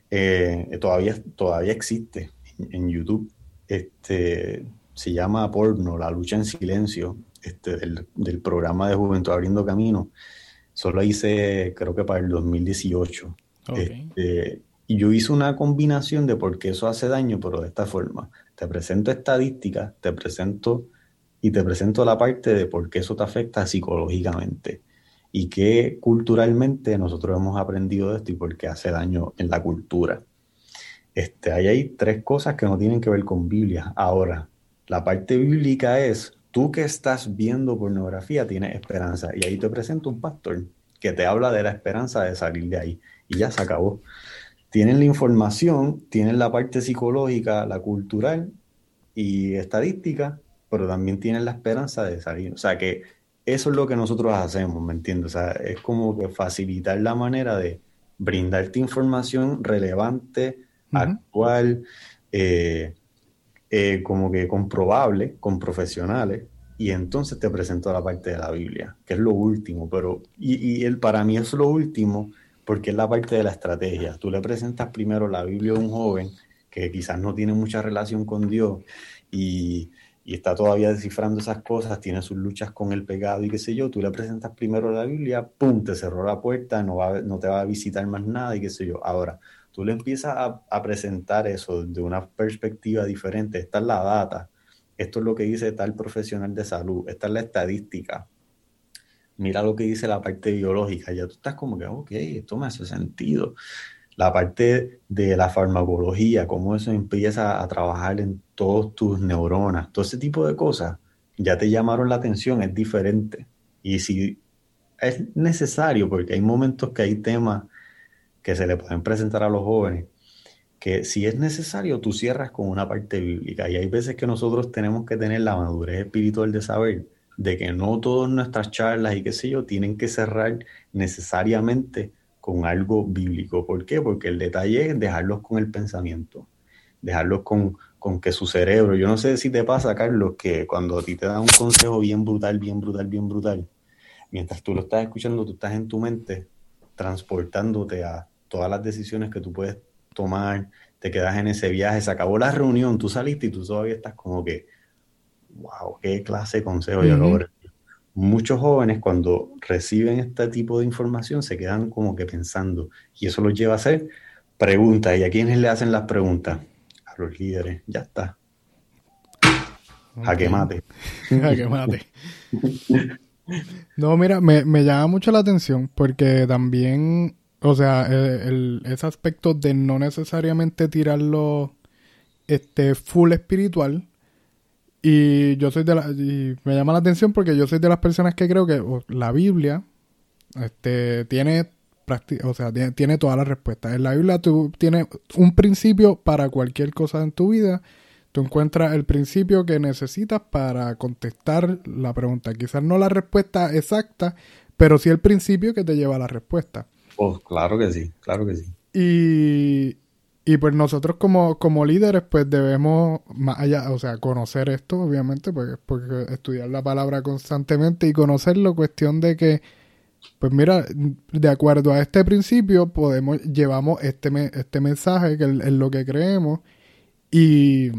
Speaker 2: eh, todavía, todavía existe en, YouTube. Este, se llama Porno, la lucha en silencio, este, del, programa de Juventud Abriendo Camino. Solo hice, creo que para el 2018. Este, y yo hice una combinación de por qué eso hace daño, pero de esta forma. Te presento estadísticas, te presento y te presento la parte de por qué eso te afecta psicológicamente y que culturalmente nosotros hemos aprendido de esto y por qué hace daño en la cultura. Este, ahí hay tres cosas que no tienen que ver con Biblia. Ahora, la parte bíblica es, tú que estás viendo pornografía tienes esperanza. Y ahí te presento un pastor que te habla de la esperanza de salir de ahí. Y ya se acabó. Tienen la información, tienen la parte psicológica, la cultural y estadística, pero también tienen la esperanza de salir. O sea que eso es lo que nosotros hacemos, ¿me entiendes? O sea, es como que facilitar la manera de brindarte información relevante, actual, eh, eh, como que comprobable con profesionales, y entonces te presento la parte de la Biblia, que es lo último, pero, y, y el, para mí es lo último porque es la parte de la estrategia. Tú le presentas primero la Biblia a un joven que quizás no tiene mucha relación con Dios y y está todavía descifrando esas cosas, tiene sus luchas con el pecado y qué sé yo, tú le presentas primero la Biblia, pum, te cerró la puerta, no, va, no te va a visitar más nada y qué sé yo. Ahora, tú le empiezas a, presentar eso de una perspectiva diferente, esta es la data, esto es lo que dice tal profesional de salud, esta es la estadística, mira lo que dice la parte biológica, ya tú estás como que, ok, esto me hace sentido la parte de la farmacología, cómo eso empieza a trabajar en todos tus neuronas, todo ese tipo de cosas, ya te llamaron la atención, es diferente. Y si es necesario, porque hay momentos que hay temas que se le pueden presentar a los jóvenes, que si es necesario, tú cierras con una parte bíblica. Y hay veces que nosotros tenemos que tener la madurez espiritual de saber de que no todas nuestras charlas y qué sé yo tienen que cerrar necesariamente con algo bíblico. ¿Por qué? Porque el detalle es dejarlos con el pensamiento, dejarlos con, con que su cerebro, yo no sé si te pasa, Carlos, que cuando a ti te dan un consejo bien brutal, bien brutal, bien brutal, mientras tú lo estás escuchando, tú estás en tu mente transportándote a todas las decisiones que tú puedes tomar, te quedas en ese viaje, se acabó la reunión, tú saliste y tú todavía estás como que, wow, qué clase de consejo yo logré muchos jóvenes cuando reciben este tipo de información se quedan como que pensando y eso los lleva a hacer preguntas. ¿Y a quiénes le hacen las preguntas? A los líderes, ya está. A que mate.
Speaker 1: a que mate. no, mira, me, llama mucho la atención porque también, o sea, el, ese aspecto de no necesariamente tirarlo este full espiritual, y yo soy de la, y me llama la atención porque yo soy de las personas que creo que la Biblia este, tiene, o sea, tiene, todas las respuestas. En la Biblia tú tienes un principio para cualquier cosa en tu vida. Tú encuentras el principio que necesitas para contestar la pregunta. Quizás no la respuesta exacta, pero sí el principio que te lleva a la respuesta.
Speaker 2: Oh, claro que sí, claro que sí.
Speaker 1: Y, y pues nosotros como, como líderes pues debemos más allá, o sea, conocer esto obviamente, pues, porque estudiar la palabra constantemente y conocerlo, cuestión de que, pues mira, de acuerdo a este principio podemos, llevamos este, este mensaje que es lo que creemos y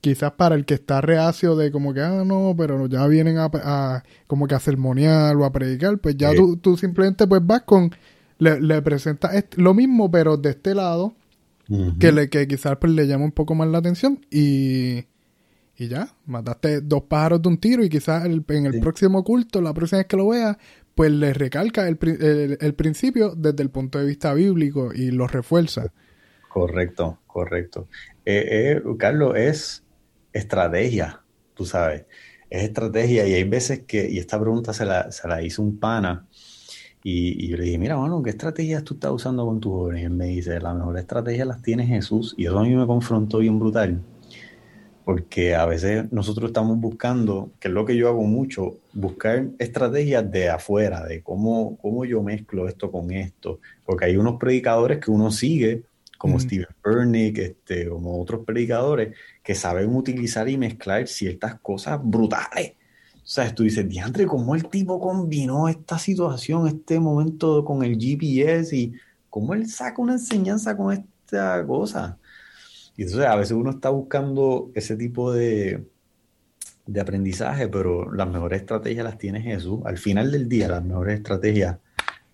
Speaker 1: quizás para el que está reacio de como que, ah, no, pero ya vienen a, como que a sermonear o a predicar, pues ya tú, tú simplemente pues vas con, le, le presentas lo mismo pero de este lado que, le, que quizás pues, le llama un poco más la atención y, y ya, mataste dos pájaros de un tiro y quizás en el próximo culto, la próxima vez que lo vea, pues le recalca el, el, principio desde el punto de vista bíblico y lo refuerza.
Speaker 2: Correcto, correcto. Eh, eh, Carlos, es estrategia, tú sabes, es estrategia y hay veces que, y esta pregunta se la, se la hizo un pana, Y, yo le dije, mira, bueno, ¿qué estrategias tú estás usando con tus jóvenes? Y él me dice, la mejor estrategia las tiene Jesús. Y eso a mí me confrontó bien brutal. Porque a veces nosotros estamos buscando, que es lo que yo hago mucho, buscar estrategias de afuera, de cómo, cómo yo mezclo esto con esto. Porque hay unos predicadores que uno sigue, como Steve Steven este, como otros predicadores, que saben utilizar y mezclar ciertas cosas brutales o sea, tú dices, diantre, ¿cómo el tipo combinó esta situación, este momento con el GPS y cómo él saca una enseñanza con esta cosa? Y entonces a veces uno está buscando ese tipo de, de aprendizaje, pero las mejores estrategias las tiene Jesús. Al final del día, las mejores estrategias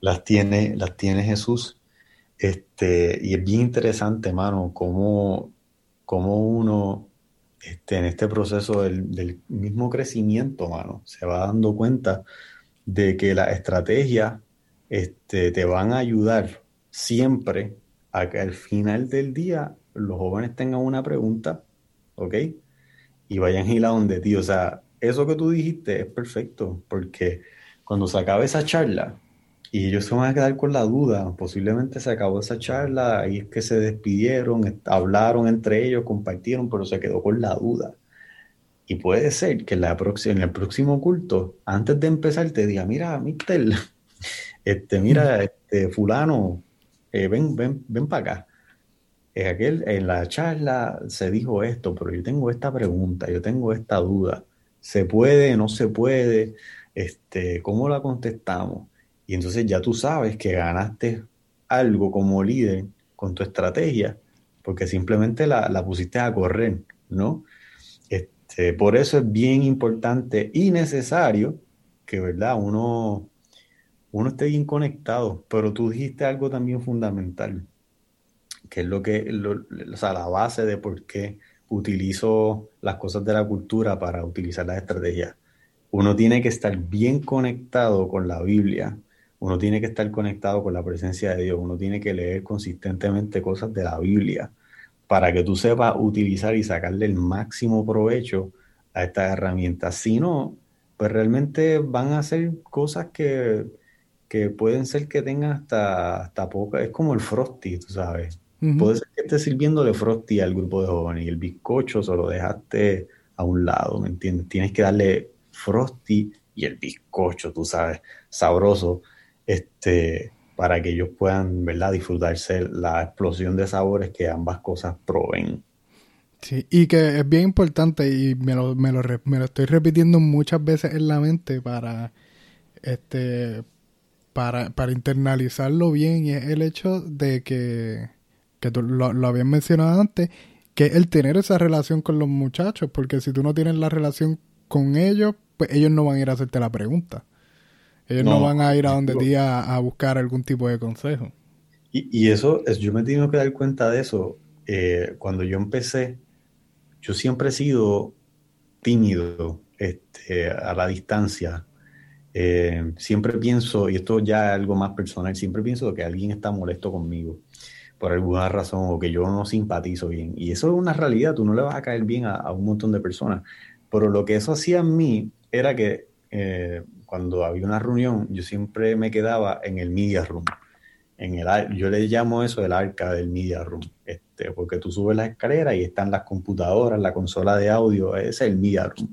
Speaker 2: las tiene, las tiene Jesús. Este, y es bien interesante, mano, cómo, cómo uno este, en este proceso del, mismo crecimiento, mano, se va dando cuenta de que las estrategias este, te van a ayudar siempre a que al final del día los jóvenes tengan una pregunta, ¿ok? Y vayan a ir a donde ti. O sea, eso que tú dijiste es perfecto, porque cuando se acabe esa charla, y ellos se van a quedar con la duda. Posiblemente se acabó esa charla y es que se despidieron, hablaron entre ellos, compartieron, pero se quedó con la duda. Y puede ser que en, la en el próximo culto, antes de empezar, te diga, mira, mister, este, mira, este, fulano, eh, ven, ven, ven para acá. En, aquel, en la charla se dijo esto, pero yo tengo esta pregunta, yo tengo esta duda. ¿Se puede, no se puede? Este, ¿Cómo la contestamos? Y entonces ya tú sabes que ganaste algo como líder con tu estrategia, porque simplemente la, pusiste a correr, ¿no? Este, por eso es bien importante y necesario que, ¿verdad? Uno, uno esté bien conectado, pero tú dijiste algo también fundamental, que es lo que, o sea, la base de por qué utilizo las cosas de la cultura para utilizar las estrategias. Uno tiene que estar bien conectado con la Biblia, uno tiene que estar conectado con la presencia de Dios, uno tiene que leer consistentemente cosas de la Biblia para que tú sepas utilizar y sacarle el máximo provecho a estas herramientas. Si no, pues realmente van a ser cosas que, pueden ser que tengan hasta, hasta poca, es como el frosty, tú sabes. Puede ser que estés sirviéndole frosty al grupo de jóvenes y el bizcocho se lo dejaste a un lado, ¿me entiendes? Tienes que darle frosty y el bizcocho, tú sabes, sabroso este, para que ellos puedan ¿verdad? disfrutarse la explosión de sabores que ambas cosas proveen.
Speaker 1: Sí, y que es bien importante y me lo, me lo, me lo estoy repitiendo muchas veces en la mente para, este, para, para internalizarlo bien y es el hecho de que, que tú lo, lo habías mencionado antes, que el tener esa relación con los muchachos, porque si tú no tienes la relación con ellos, pues ellos no van a ir a hacerte la pregunta. Ellos no, van a ir a donde ti a, buscar algún tipo de consejo.
Speaker 2: Y, eso, es, yo me he tenido que dar cuenta de eso. Eh, cuando yo empecé, yo siempre he sido tímido este, a la distancia. Eh, siempre pienso, y esto ya es algo más personal, siempre pienso que alguien está molesto conmigo por alguna razón o que yo no simpatizo bien. Y eso es una realidad, tú no le vas a caer bien a, un montón de personas. Pero lo que eso hacía en mí era que eh, cuando había una reunión, yo siempre me quedaba en el media room. En el, yo le llamo eso el arca del media room, este, porque tú subes la escalera y están las computadoras, la consola de audio, ese es el media room.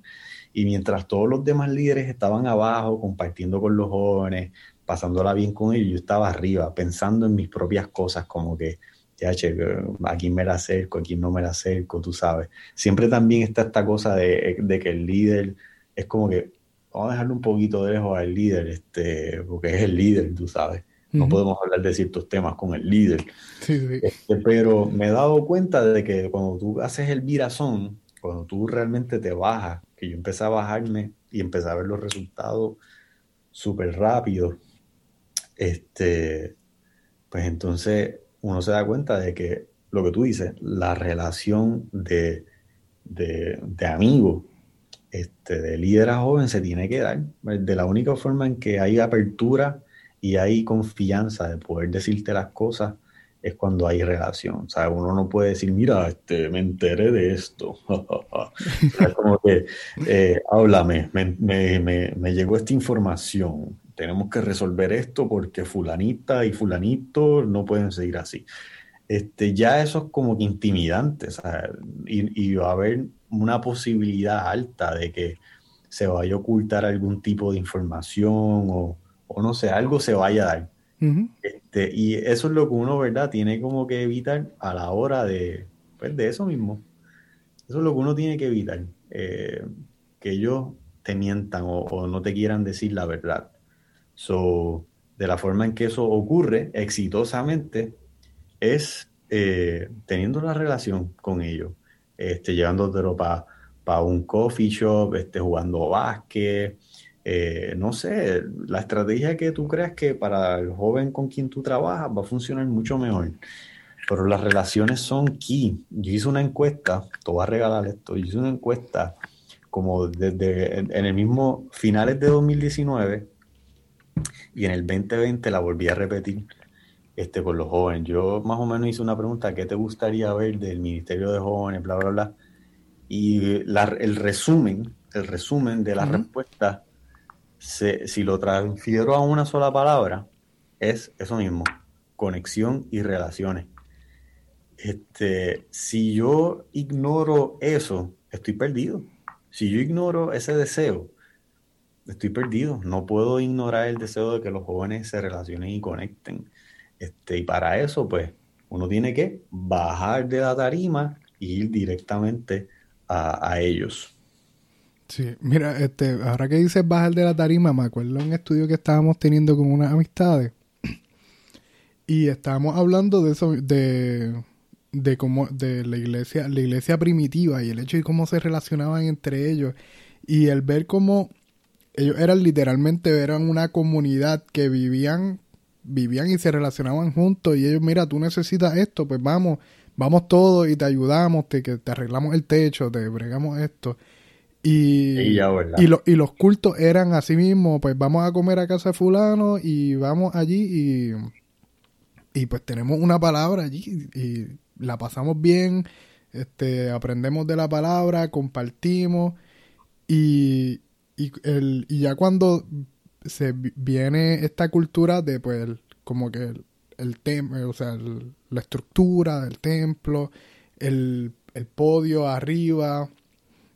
Speaker 2: Y mientras todos los demás líderes estaban abajo, compartiendo con los jóvenes, pasándola bien con ellos, yo estaba arriba, pensando en mis propias cosas, como que, ya, che, a quién me la acerco, a quién no me la acerco, tú sabes. Siempre también está esta cosa de, de que el líder es como que vamos a dejarle un poquito de lejos al líder, este, porque es el líder, tú sabes. No podemos hablar de ciertos temas con el líder. Este, pero me he dado cuenta de que cuando tú haces el virazón, cuando tú realmente te bajas, que yo empecé a bajarme y empecé a ver los resultados súper rápido, este, pues entonces uno se da cuenta de que lo que tú dices, la relación de, de, de amigo este, de líder a joven se tiene que dar. De la única forma en que hay apertura y hay confianza de poder decirte las cosas es cuando hay relación. O uno no puede decir, mira, este, me enteré de esto. es como que, eh, háblame, me, me, me, llegó esta información. tenemos que resolver esto porque fulanita y fulanito no pueden seguir así. Este, ya eso es como que intimidante, y, y, a haber una posibilidad alta de que se vaya a ocultar algún tipo de información o, o no sé, algo se vaya a dar. este, y eso es lo que uno, ¿verdad? Tiene como que evitar a la hora de, pues, de eso mismo. Eso es lo que uno tiene que evitar. Eh, que ellos te mientan o, no te quieran decir la verdad. So, de la forma en que eso ocurre exitosamente es eh, teniendo la relación con ellos, este, llevándotelo para un coffee shop, este, jugando básquet, eh, no sé, la estrategia que tú creas que para el joven con quien tú trabajas va a funcionar mucho mejor. Pero las relaciones son key. Yo hice una encuesta, te voy a regalar esto, yo hice una encuesta como desde en, el mismo finales de 2019 y en el 2020 la volví a repetir este, con los jóvenes. Yo más o menos hice una pregunta, ¿qué te gustaría ver del Ministerio de Jóvenes, bla, bla, bla? Y el resumen, el resumen de la respuesta si lo transfiero a una sola palabra, es eso mismo, conexión y relaciones. Este, si yo ignoro eso, estoy perdido. Si yo ignoro ese deseo, estoy perdido. No puedo ignorar el deseo de que los jóvenes se relacionen y conecten. Este, y para eso, pues, uno tiene que bajar de la tarima e ir directamente a, a ellos.
Speaker 1: Sí, mira, este, ahora que dices bajar de la tarima, me acuerdo un estudio que estábamos teniendo con unas amistades y estábamos hablando de eso, de, de cómo, de la iglesia, la iglesia primitiva y el hecho de cómo se relacionaban entre ellos y el ver cómo ellos eran literalmente, eran una comunidad que vivían, vivían y se relacionaban juntos y ellos, mira, tú necesitas esto, pues vamos, vamos todos y te ayudamos, te, que te arreglamos el techo, te bregamos esto y, y, los cultos eran así mismo, pues vamos a comer a casa de fulano y vamos allí y, y pues tenemos una palabra allí y la pasamos bien, este, aprendemos de la palabra, compartimos y, y, el, y ya cuando se viene esta cultura de pues como que el, el templo, o sea, la estructura del templo, el, el podio arriba,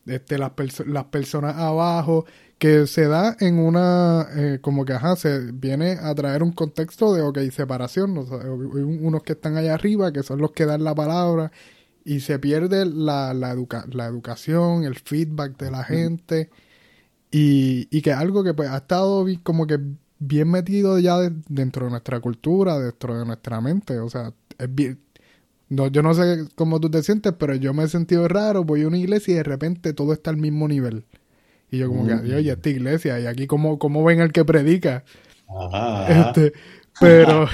Speaker 1: este, las, las personas abajo, que se da en una, eh, como que, ajá, se viene a traer un contexto de, ok, separación, unos que están allá arriba, que son los que dan la palabra, y se pierde la, la, la educación, el feedback de la gente, y, y que algo que pues ha estado como que bien metido ya dentro de nuestra cultura, dentro de nuestra mente, o sea, es bien, no, yo no sé cómo tú te sientes, pero yo me he sentido raro. Voy a una iglesia y de repente todo está al mismo nivel. Y yo como que, oye, esta iglesia, y aquí cómo, cómo ven el que predica. Este, pero,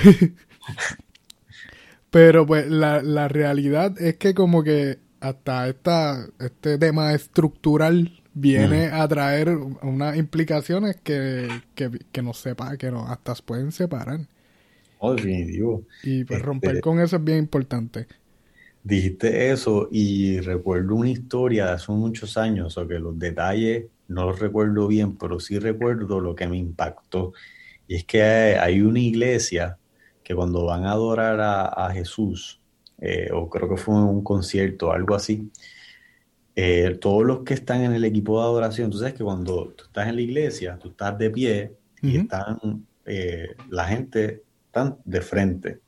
Speaker 1: pero pues la, la realidad es que como que hasta esta, este tema estructural viene a traer unas implicaciones que, que, que nos sepa, que nos hasta pueden separar.
Speaker 2: Oh, definitivo.
Speaker 1: Y pues romper este, con eso es bien importante.
Speaker 2: Dijiste eso y recuerdo una historia de hace muchos años, o que los detalles no los recuerdo bien, pero sí recuerdo lo que me impactó. Y es que hay una iglesia que cuando van a adorar a, Jesús, eh, o creo que fue un concierto, algo así, eh, todos los que están en el equipo de adoración, tú sabes que cuando tú estás en la iglesia, tú estás de pie y están eh, la gente de frente.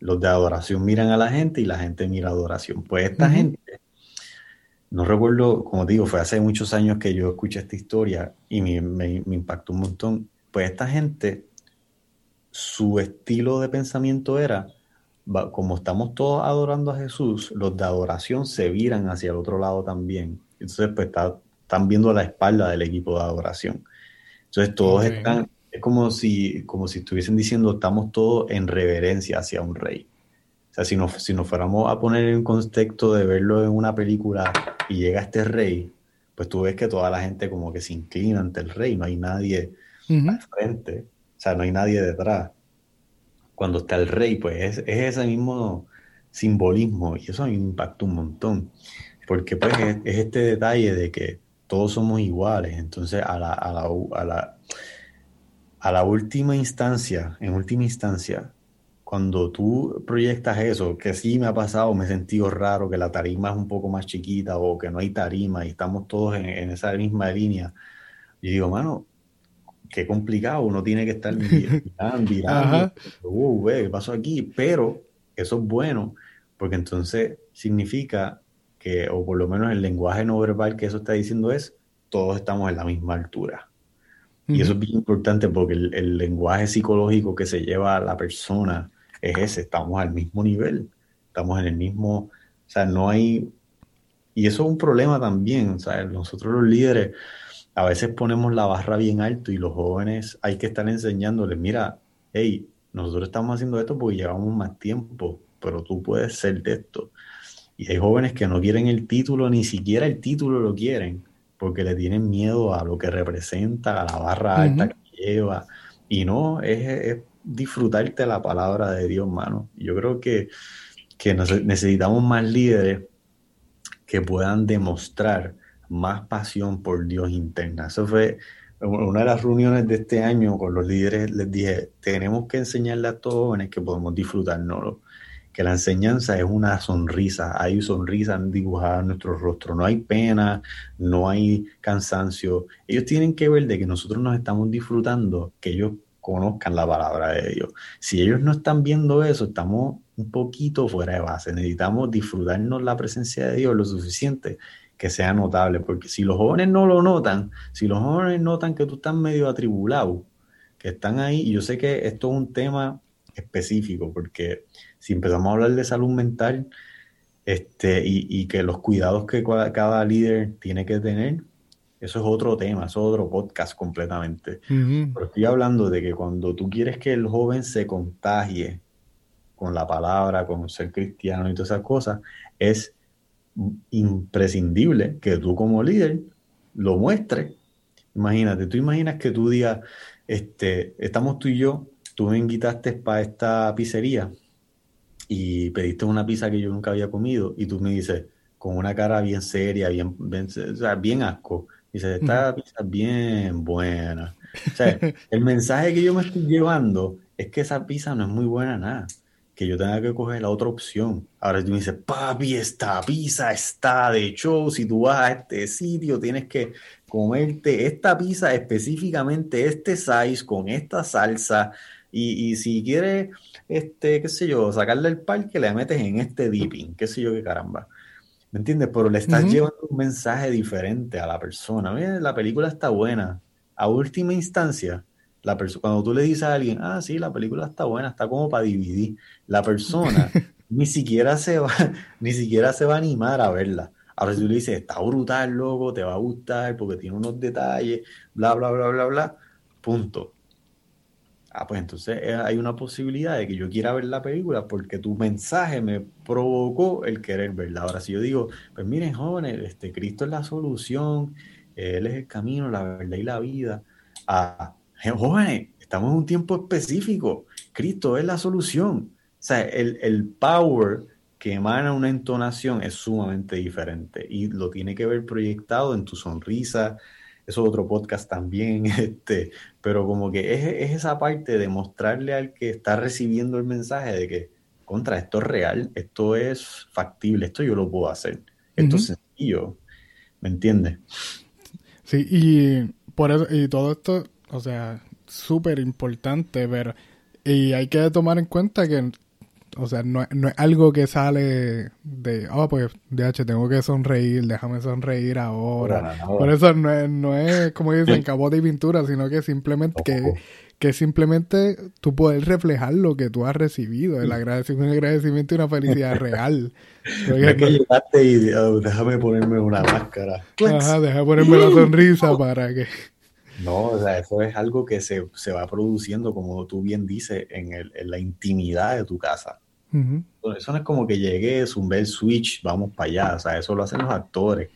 Speaker 2: Los de adoración miran a la gente y la gente mira adoración. Pues esta gente, no recuerdo, como digo, fue hace muchos años que yo escuché esta historia y me, impactó un montón. Pues esta gente, su estilo de pensamiento era, como estamos todos adorando a Jesús, los de adoración se viran hacia el otro lado también. Entonces, pues están viendo la espalda del equipo de adoración. Entonces, todos están es como si, como si estuviesen diciendo, estamos todos en reverencia hacia un rey. O sea, si nos, si nos fuéramos a poner en contexto de verlo en una película y llega este rey, pues tú ves que toda la gente como que se inclina ante el rey, no hay nadie al frente, o sea, no hay nadie detrás. Cuando está el rey, pues es, ese mismo simbolismo y eso me impacta un montón, porque pues es, este detalle de que todos somos iguales, entonces a la, a la, a la a la última instancia, en última instancia, cuando tú proyectas eso, que sí me ha pasado, me he sentido raro, que la tarima es un poco más chiquita o que no hay tarima y estamos todos en, esa misma línea, y digo, mano, qué complicado, uno tiene que estar mirando, mirando, uh, ¿qué pasó aquí? Pero eso es bueno, porque entonces significa que, o por lo menos el lenguaje no verbal que eso está diciendo es, todos estamos en la misma altura. Y eso es bien importante porque el, lenguaje psicológico que se lleva a la persona es ese, estamos al mismo nivel, estamos en el mismo, o sea, no hay, y eso es un problema también, o sea, nosotros los líderes a veces ponemos la barra bien alto y los jóvenes hay que estar enseñándoles, mira, hey, nosotros estamos haciendo esto porque llevamos más tiempo, pero tú puedes ser de esto. Y hay jóvenes que no quieren el título, ni siquiera el título lo quieren, porque le tienen miedo a lo que representa, a la barra alta que lleva. Y no, es, disfrutarte la palabra de Dios, mano. Yo creo que, necesitamos más líderes que puedan demostrar más pasión por Dios interna. Eso fue una de las reuniones de este año con los líderes. Les dije, tenemos que enseñarle a todos jóvenes que podemos disfrutarnos que la enseñanza es una sonrisa, hay sonrisa dibujada en nuestro rostro, no hay pena, no hay cansancio. Ellos tienen que ver de que nosotros nos estamos disfrutando, que ellos conozcan la palabra de Dios. Si ellos no están viendo eso, estamos un poquito fuera de base. Necesitamos disfrutarnos la presencia de Dios lo suficiente que sea notable, porque si los jóvenes no lo notan, si los jóvenes notan que tú estás medio atribulado, que están ahí, y yo sé que esto es un tema específico, porque si empezamos a hablar de salud mental este, y, que los cuidados que cada, líder tiene que tener, eso es otro tema, eso es otro podcast completamente. Pero estoy hablando de que cuando tú quieres que el joven se contagie con la palabra, con ser cristiano y todas esas cosas, es imprescindible que tú como líder lo muestres. Imagínate, tú imaginas que tú digas, este, estamos tú y yo, tú me invitaste para esta pizzería y pediste una pizza que yo nunca había comido y tú me dices con una cara bien seria, bien, bien, o sea, bien asco, dices, esta pizza es bien buena. O sea, el mensaje que yo me estoy llevando es que esa pizza no es muy buena nada, que yo tenga que coger la otra opción. Ahora tú me dices, papi, esta pizza está de show, si tú vas a este sitio tienes que comerte esta pizza específicamente, este size, con esta salsa, y, y si quieres este, qué sé yo, sacarle el parque, le metes en este dipping, qué sé yo, qué caramba. ¿Me entiendes? Pero le estás llevando un mensaje diferente a la persona. Mira, la película está buena. A última instancia, la cuando tú le dices a alguien, ah, sí, la película está buena, está como para dividir, la persona ni siquiera se va, ni siquiera se va a animar a verla. Ahora si tú le dices, está brutal, loco, te va a gustar porque tiene unos detalles, bla, bla, bla, bla, bla, punto. Ah, pues entonces eh, hay una posibilidad de que yo quiera ver la película porque tu mensaje me provocó el querer verla. Ahora, si yo digo, pues miren, jóvenes, este, Cristo es la solución, Él es el camino, la verdad y la vida. Ah, jóvenes, estamos en un tiempo específico, Cristo es la solución. O sea, el, el power que emana una entonación es sumamente diferente y lo tiene que ver proyectado en tu sonrisa, eso es otro podcast también, este, pero como que es, esa parte de mostrarle al que está recibiendo el mensaje de que, contra, esto es real, esto es factible, esto yo lo puedo hacer, esto es sencillo, ¿me entiendes?
Speaker 1: Sí, y por eso, y todo esto, o sea, súper importante ver, y hay que tomar en cuenta que o sea, no, no, es algo que sale de, oh, pues, DH, tengo que sonreír, déjame sonreír ahora. Por eso no es, no es como dicen, cabote y pintura, sino que simplemente que, que simplemente tú puedes reflejar lo que tú has recibido, el agradecimiento, un agradecimiento y una felicidad real.
Speaker 2: es que llegaste y oh, déjame ponerme una máscara.
Speaker 1: Ajá, déjame ponerme la sonrisa para que...
Speaker 2: No, o sea, eso es algo que se, se va produciendo, como tú bien dices, en, el, en la intimidad de tu casa. Eso no es como que llegué, zumbé el switch, vamos para allá. O sea, eso lo hacen los actores,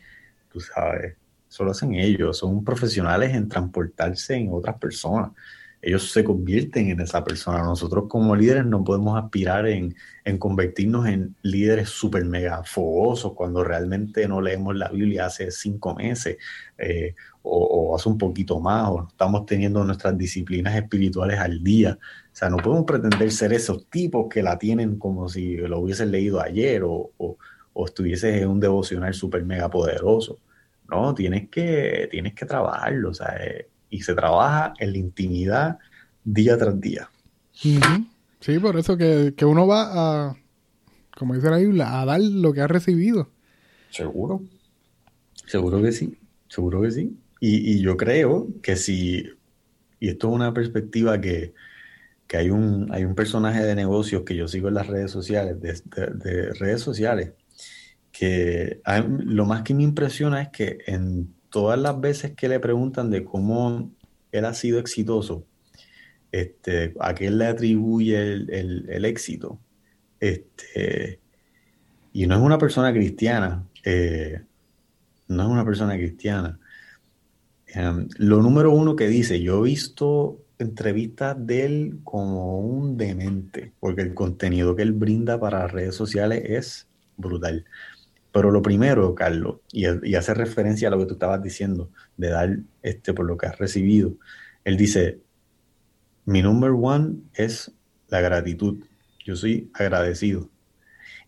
Speaker 2: tú sabes. Eso lo hacen ellos. Son profesionales en transportarse en otras personas. Ellos se convierten en esa persona. Nosotros como líderes no podemos aspirar en, convertirnos en líderes súper mega fogosos cuando realmente no leemos la Biblia hace cinco meses eh, o, hace un poquito más o estamos teniendo nuestras disciplinas espirituales al día. O sea, no podemos pretender ser esos tipos que la tienen como si lo hubiesen leído ayer o, o, o estuvieses en un devocional súper mega poderoso. No, tienes que, tienes que trabajarlo, o sea, eh, y se trabaja en la intimidad día tras día.
Speaker 1: Sí, por eso que, uno va a, como dice la Biblia, a dar lo que ha recibido.
Speaker 2: Seguro, seguro que sí, seguro que sí. Y, yo creo que si, y esto es una perspectiva que, hay, un, hay un personaje de negocios que yo sigo en las redes sociales, de redes sociales, que lo más que me impresiona es que en todas las veces que le preguntan de cómo él ha sido exitoso, este, a qué le atribuye el, éxito, este, y no es una persona cristiana, eh, no es una persona cristiana. Em, lo número uno que dice, yo he visto entrevistas de él como un demente, porque el contenido que él brinda para redes sociales es brutal. Pero lo primero, Carlos, y, hace referencia a lo que tú estabas diciendo, de dar este por lo que has recibido, él dice, mi number one es la gratitud. Yo soy agradecido.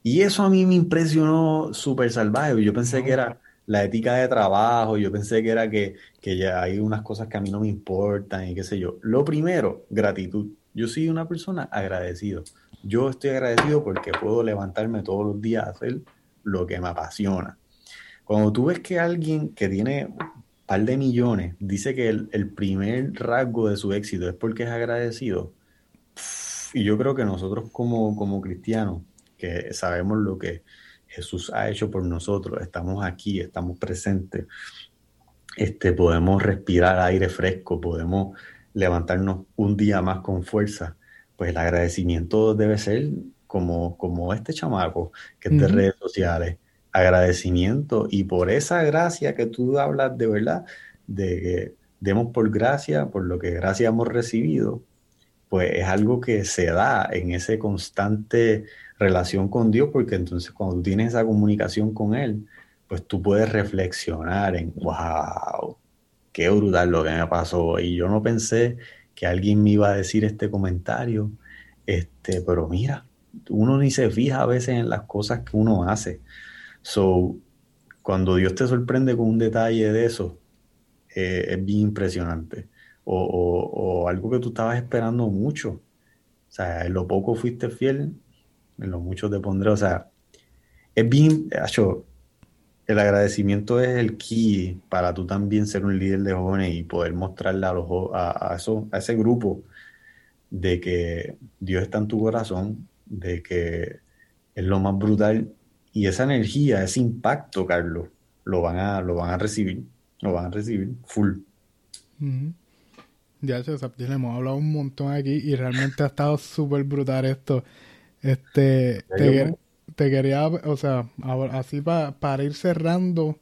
Speaker 2: Y eso a mí me impresionó súper salvaje. Yo pensé que era la ética de trabajo, yo pensé que era que, que ya hay unas cosas que a mí no me importan y qué sé yo. Lo primero, gratitud. Yo soy una persona agradecido. Yo estoy agradecido porque puedo levantarme todos los días a hacer lo que me apasiona. Cuando tú ves que alguien que tiene un par de millones dice que el, primer rasgo de su éxito es porque es agradecido, y yo creo que nosotros como, como cristianos, que sabemos lo que Jesús ha hecho por nosotros, estamos aquí, estamos presentes, este, podemos respirar aire fresco, podemos levantarnos un día más con fuerza, pues el agradecimiento debe ser como, como este chamaco que es de redes sociales, agradecimiento y por esa gracia que tú hablas de verdad, de que demos por gracia, por lo que gracia hemos recibido, pues es algo que se da en esa constante relación con Dios, porque entonces cuando tú tienes esa comunicación con Él, pues tú puedes reflexionar en, wow, qué brutal lo que me pasó. Y yo no pensé que alguien me iba a decir este comentario, este, pero mira, uno ni se fija a veces en las cosas que uno hace. So, cuando Dios te sorprende con un detalle de eso, eh, es bien impresionante. O, algo que tú estabas esperando mucho. O sea, en lo poco fuiste fiel, en lo mucho te pondré. O sea, es bien, hecho, el agradecimiento es el key para tú también ser un líder de jóvenes y poder mostrarle a, los, a, eso, a ese grupo de que Dios está en tu corazón, de que es lo más brutal y esa energía, ese impacto, Carlos, lo van a, lo van a recibir, lo van a recibir full.
Speaker 1: Ya, le hemos hablado un montón aquí y realmente ha estado súper brutal esto. Este, te, quería, o sea, así para ir cerrando,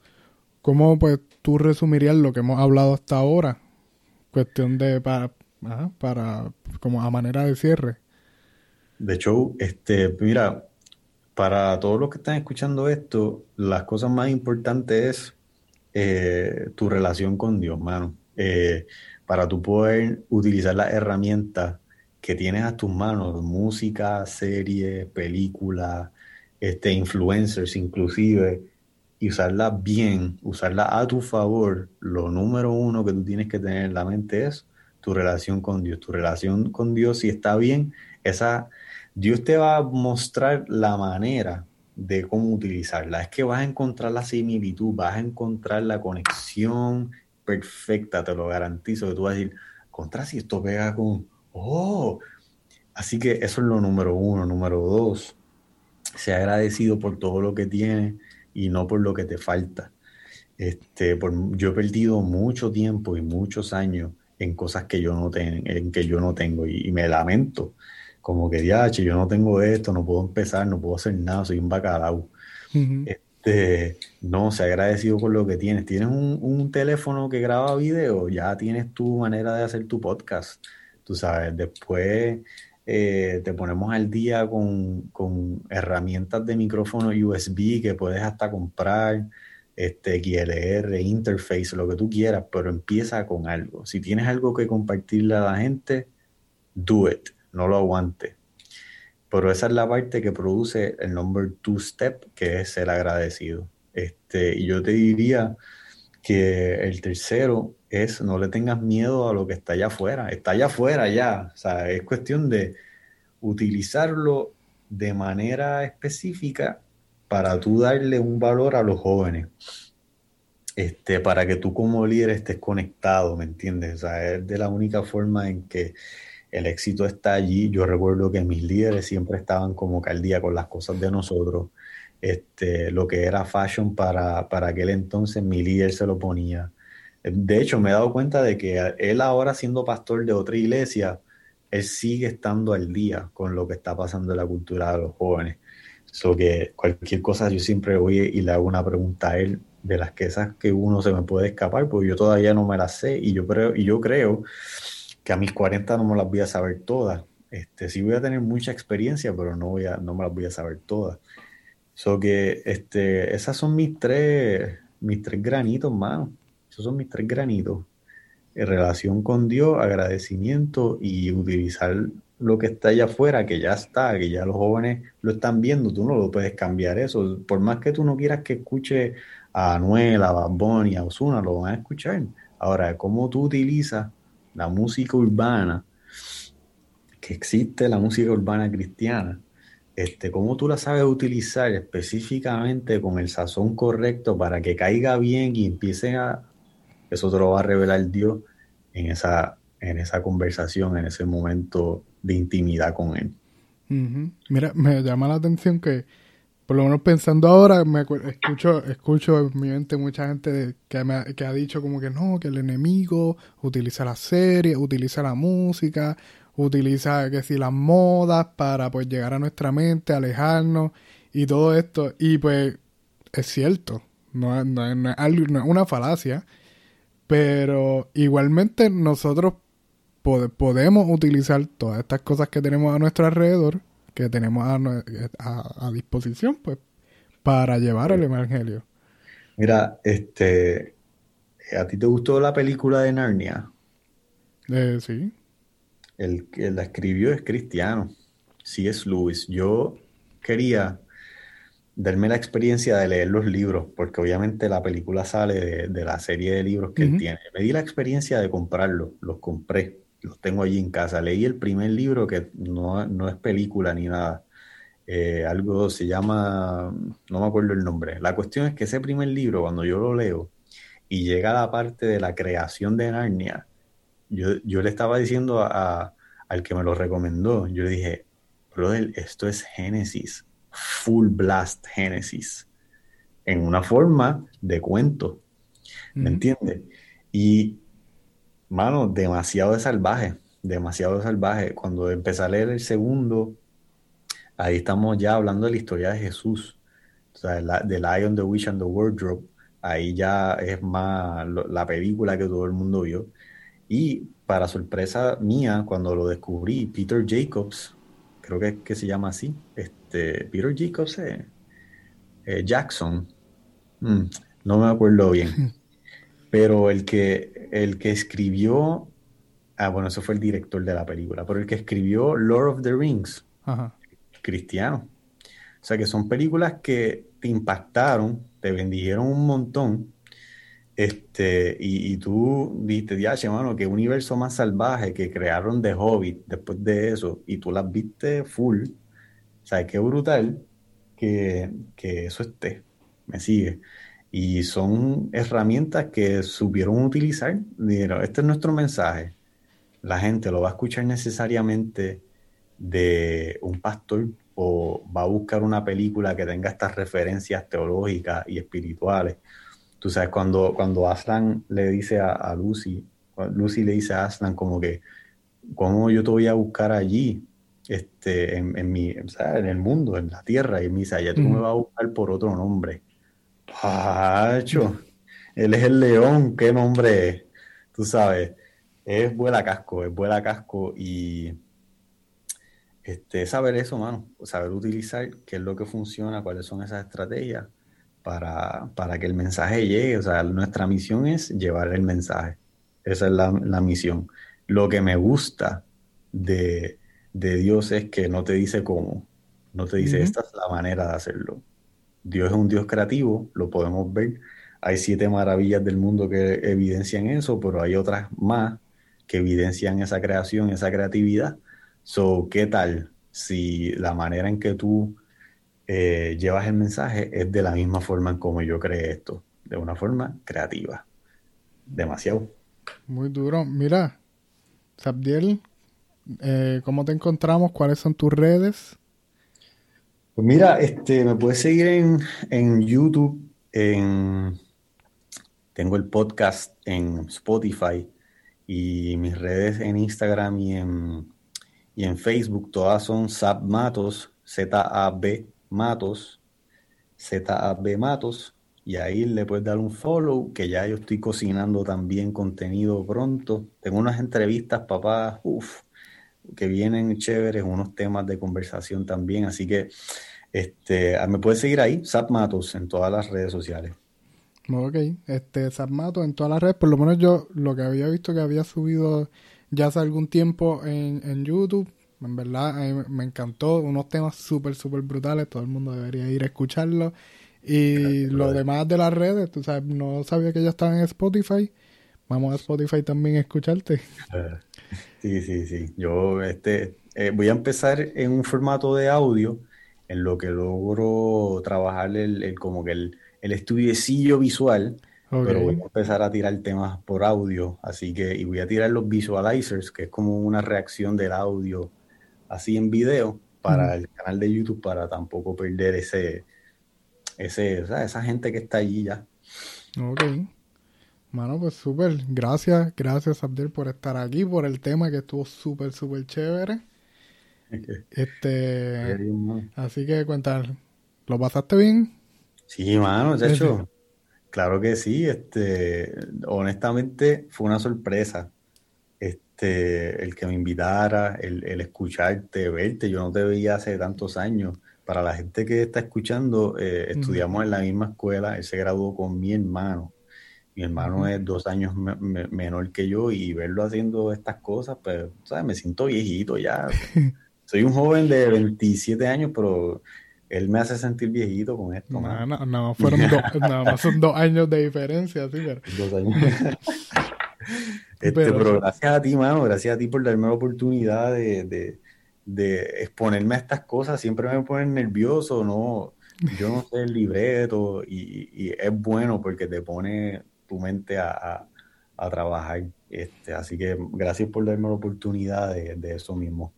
Speaker 1: ¿cómo pues tú resumirías lo que hemos hablado hasta ahora? Cuestión de, para, para, como a manera de cierre.
Speaker 2: De hecho, este, mira, para todos los que están escuchando esto, las cosas más importantes es eh, tu relación con Dios, mano. Eh, para tú poder utilizar las herramientas que tienes a tus manos, música, series, películas, este, influencers inclusive, y usarlas bien, usarlas a tu favor, lo número uno que tú tienes que tener en la mente es tu relación con Dios. Tu relación con Dios, si está bien, esa Dios te va a mostrar la manera de cómo utilizarla. Es que vas a encontrar la similitud, vas a encontrar la conexión perfecta, te lo garantizo, que tú vas a decir, contra si esto pega con, oh, así que eso es lo número uno. Número dos, sea agradecido por todo lo que tienes y no por lo que te falta. Este, yo he perdido mucho tiempo y muchos años en cosas que yo no, ten, en que yo no tengo y me lamento como que, ya, yo no tengo esto, no puedo empezar, no puedo hacer nada, soy un bacalao. este, no, se agradecido por lo que tienes. Tienes un, teléfono que graba video, ya tienes tu manera de hacer tu podcast. tú sabes, después eh, te ponemos al día con, con, herramientas de micrófono USB que puedes hasta comprar, este, XLR, interface, lo que tú quieras, pero empieza con algo. Si tienes algo que compartirle a la gente, do it, no lo aguante. Pero esa es la parte que produce el number two step, que es ser agradecido. Este, y yo te diría que el tercero es no le tengas miedo a lo que está allá afuera. Está allá afuera ya. O sea, es cuestión de utilizarlo de manera específica para tú darle un valor a los jóvenes. Este, para que tú como líder estés conectado, ¿me entiendes? O sea, es de la única forma en que el éxito está allí. Yo recuerdo que mis líderes siempre estaban como caldía con las cosas de nosotros. Este, lo que era fashion para, para aquel entonces, mi líder se lo ponía. De hecho, me he dado cuenta de que él ahora siendo pastor de otra iglesia, él sigue estando al día con lo que está pasando en la cultura de los jóvenes. So que cualquier cosa yo siempre voy y le hago una pregunta a él de las que esas que uno se me puede escapar, porque yo todavía no me las sé y yo creo, y yo creo que a mis 40 no me las voy a saber todas. Este, sí voy a tener mucha experiencia, pero no, voy a, no me las voy a saber todas. So que este, esas son mis tres, mis tres granitos, mano. Esos son mis tres granitos. En relación con Dios, agradecimiento y utilizar lo que está allá afuera, que ya está, que ya los jóvenes lo están viendo, tú no lo puedes cambiar eso. Por más que tú no quieras que escuche a Anuel, a Bad y a Osuna, lo van a escuchar. Ahora, cómo tú utilizas la música urbana, que existe la música urbana cristiana, este, cómo tú la sabes utilizar específicamente con el sazón correcto para que caiga bien y empiece a... Eso te lo va a revelar Dios en esa, en esa conversación, en ese momento de intimidad con Él.
Speaker 1: Mira, me llama la atención que, por lo menos pensando ahora, me escucho, escucho en mi mente mucha gente que, ha dicho como que no, que el enemigo utiliza la serie, utiliza la música, utiliza que si las modas para pues llegar a nuestra mente, alejarnos y todo esto. Y pues es cierto, no, no, es una falacia, pero igualmente nosotros podemos utilizar todas estas cosas que tenemos a nuestro alrededor, que tenemos a, a, disposición, pues, para llevar el Evangelio.
Speaker 2: Mira, este, ¿a ti te gustó la película de Narnia?
Speaker 1: Eh, sí
Speaker 2: el que la escribió es cristiano, es Lewis. Yo quería darme la experiencia de leer los libros, porque obviamente la película sale de, la serie de libros que él tiene. Me di la experiencia de comprarlos, los compré, los tengo allí en casa. Leí el primer libro que no, es película ni nada. Eh, algo se llama, no me acuerdo el nombre. La cuestión es que ese primer libro, cuando yo lo leo y llega a la parte de la creación de Narnia, yo, le estaba diciendo a, al que me lo recomendó, yo le dije, brother, esto es Génesis, full blast Génesis, en una forma de cuento, ¿me entiendes? Y, mano, demasiado salvaje, demasiado salvaje. Cuando empecé a leer el segundo, ahí estamos ya hablando de la historia de Jesús, o sea, The Lion, the Witch and the Wardrobe, ahí ya es más la película que todo el mundo vio. Y para sorpresa mía, cuando lo descubrí, Peter Jacobs, creo que, que se llama así, este, Peter Jacobs eh, eh, Jackson, mm, no me acuerdo bien, pero el que, el que escribió, ah, bueno, ese fue el director de la película, pero el que escribió Lord of the Rings, cristiano. O sea que son películas que te impactaron, te bendijeron un montón este, y, tú viste, ya, mano, qué universo más salvaje que crearon de Hobbit después de eso, y tú las viste full. O sea, qué brutal que, eso esté. Me sigue. Y son herramientas que supieron utilizar. Dijeron, este es nuestro mensaje. La gente lo va a escuchar necesariamente de un pastor o va a buscar una película que tenga estas referencias teológicas y espirituales Tú sabes, cuando, cuando Aslan le dice a, Lucy, Lucy le dice a Aslan como que, ¿cómo yo te voy a buscar allí? Este, en, mi, en el mundo, en la tierra, y me dice, allá tú me vas a buscar por otro nombre. Pacho, él es el león, ¿qué nombre es? Tú sabes, es vuela casco, es vuela casco y este, saber eso, mano, saber utilizar qué es lo que funciona, cuáles son esas estrategias para, para que el mensaje llegue. O sea, nuestra misión es llevar el mensaje. Esa es la, misión. Lo que me gusta de, Dios es que no te dice cómo, no te dice esta es la manera de hacerlo. Dios es un Dios creativo, lo podemos ver. Hay siete maravillas del mundo que evidencian eso, pero hay otras más que evidencian esa creación, esa creatividad. So, ¿qué tal si la manera en que tú eh, llevas el mensaje es de la misma forma en como yo creé esto? De una forma creativa. Demasiado.
Speaker 1: Muy duro. Mira, Sabdiel, eh, ¿cómo te encontramos? ¿Cuáles son tus redes?
Speaker 2: Pues mira, este, me puedes seguir en, en YouTube, en, tengo el podcast en Spotify y mis redes en Instagram y en, y en Facebook, todas son Zab Matos, Z-A-B Matos, Z-A-B Matos, y ahí le puedes dar un follow, que ya yo estoy cocinando también contenido pronto. Tengo unas entrevistas, papá, uff, que vienen chéveres, unos temas de conversación también, así que este, me puedes seguir ahí, Zap Matos, en todas las redes sociales.
Speaker 1: Ok, este, Sarmato en todas las redes, por lo menos yo lo que había visto que había subido ya hace algún tiempo en, en YouTube, en verdad me encantó, unos temas súper, súper brutales, todo el mundo debería ir a escucharlo. Y lo demás de las redes, tú sabes, no sabía que ya estaban en Spotify, vamos a Spotify también a escucharte.
Speaker 2: Sí, sí, sí, yo este, eh, voy a empezar en un formato de audio en lo que logro trabajar el, el como que el el estudiecillo visual, pero voy a empezar a tirar temas por audio, así que, y voy a tirar los visualizers, que es como una reacción del audio así en video para el canal de YouTube, para tampoco perder ese, ese, esa gente que está allí ya.
Speaker 1: Ok. Mano, pues súper. Gracias, gracias Abdel por estar aquí, por el tema que estuvo súper, súper chévere. Este, así que cuéntame, ¿lo pasaste bien?
Speaker 2: Sí, mano, de hecho, claro que sí. Este, honestamente, fue una sorpresa. Este, el que me invitara, el, escucharte, verte. Yo no te veía hace tantos años. Para la gente que está escuchando, eh, estudiamos en la misma escuela. Él se graduó con mi hermano. Mi hermano es dos años menor que yo y verlo haciendo estas cosas, pues, ¿sabes? Me siento viejito ya. Soy un joven de 27 años, pero él me hace sentir viejito con esto.
Speaker 1: No, no, no, fueron nada más son dos años de diferencia, sí, pero... Dos años.
Speaker 2: este, pero, gracias a ti, mano, gracias a ti por darme la oportunidad de, de, exponerme a estas cosas. Siempre me ponen nervioso, ¿no? Yo no sé el libreto y, y es bueno porque te pone tu mente a, a, trabajar. Este, así que gracias por darme la oportunidad de, de eso mismo.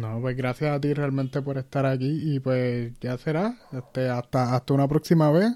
Speaker 1: No, pues gracias a ti realmente por estar aquí y pues ya será. Este, hasta, hasta una próxima vez.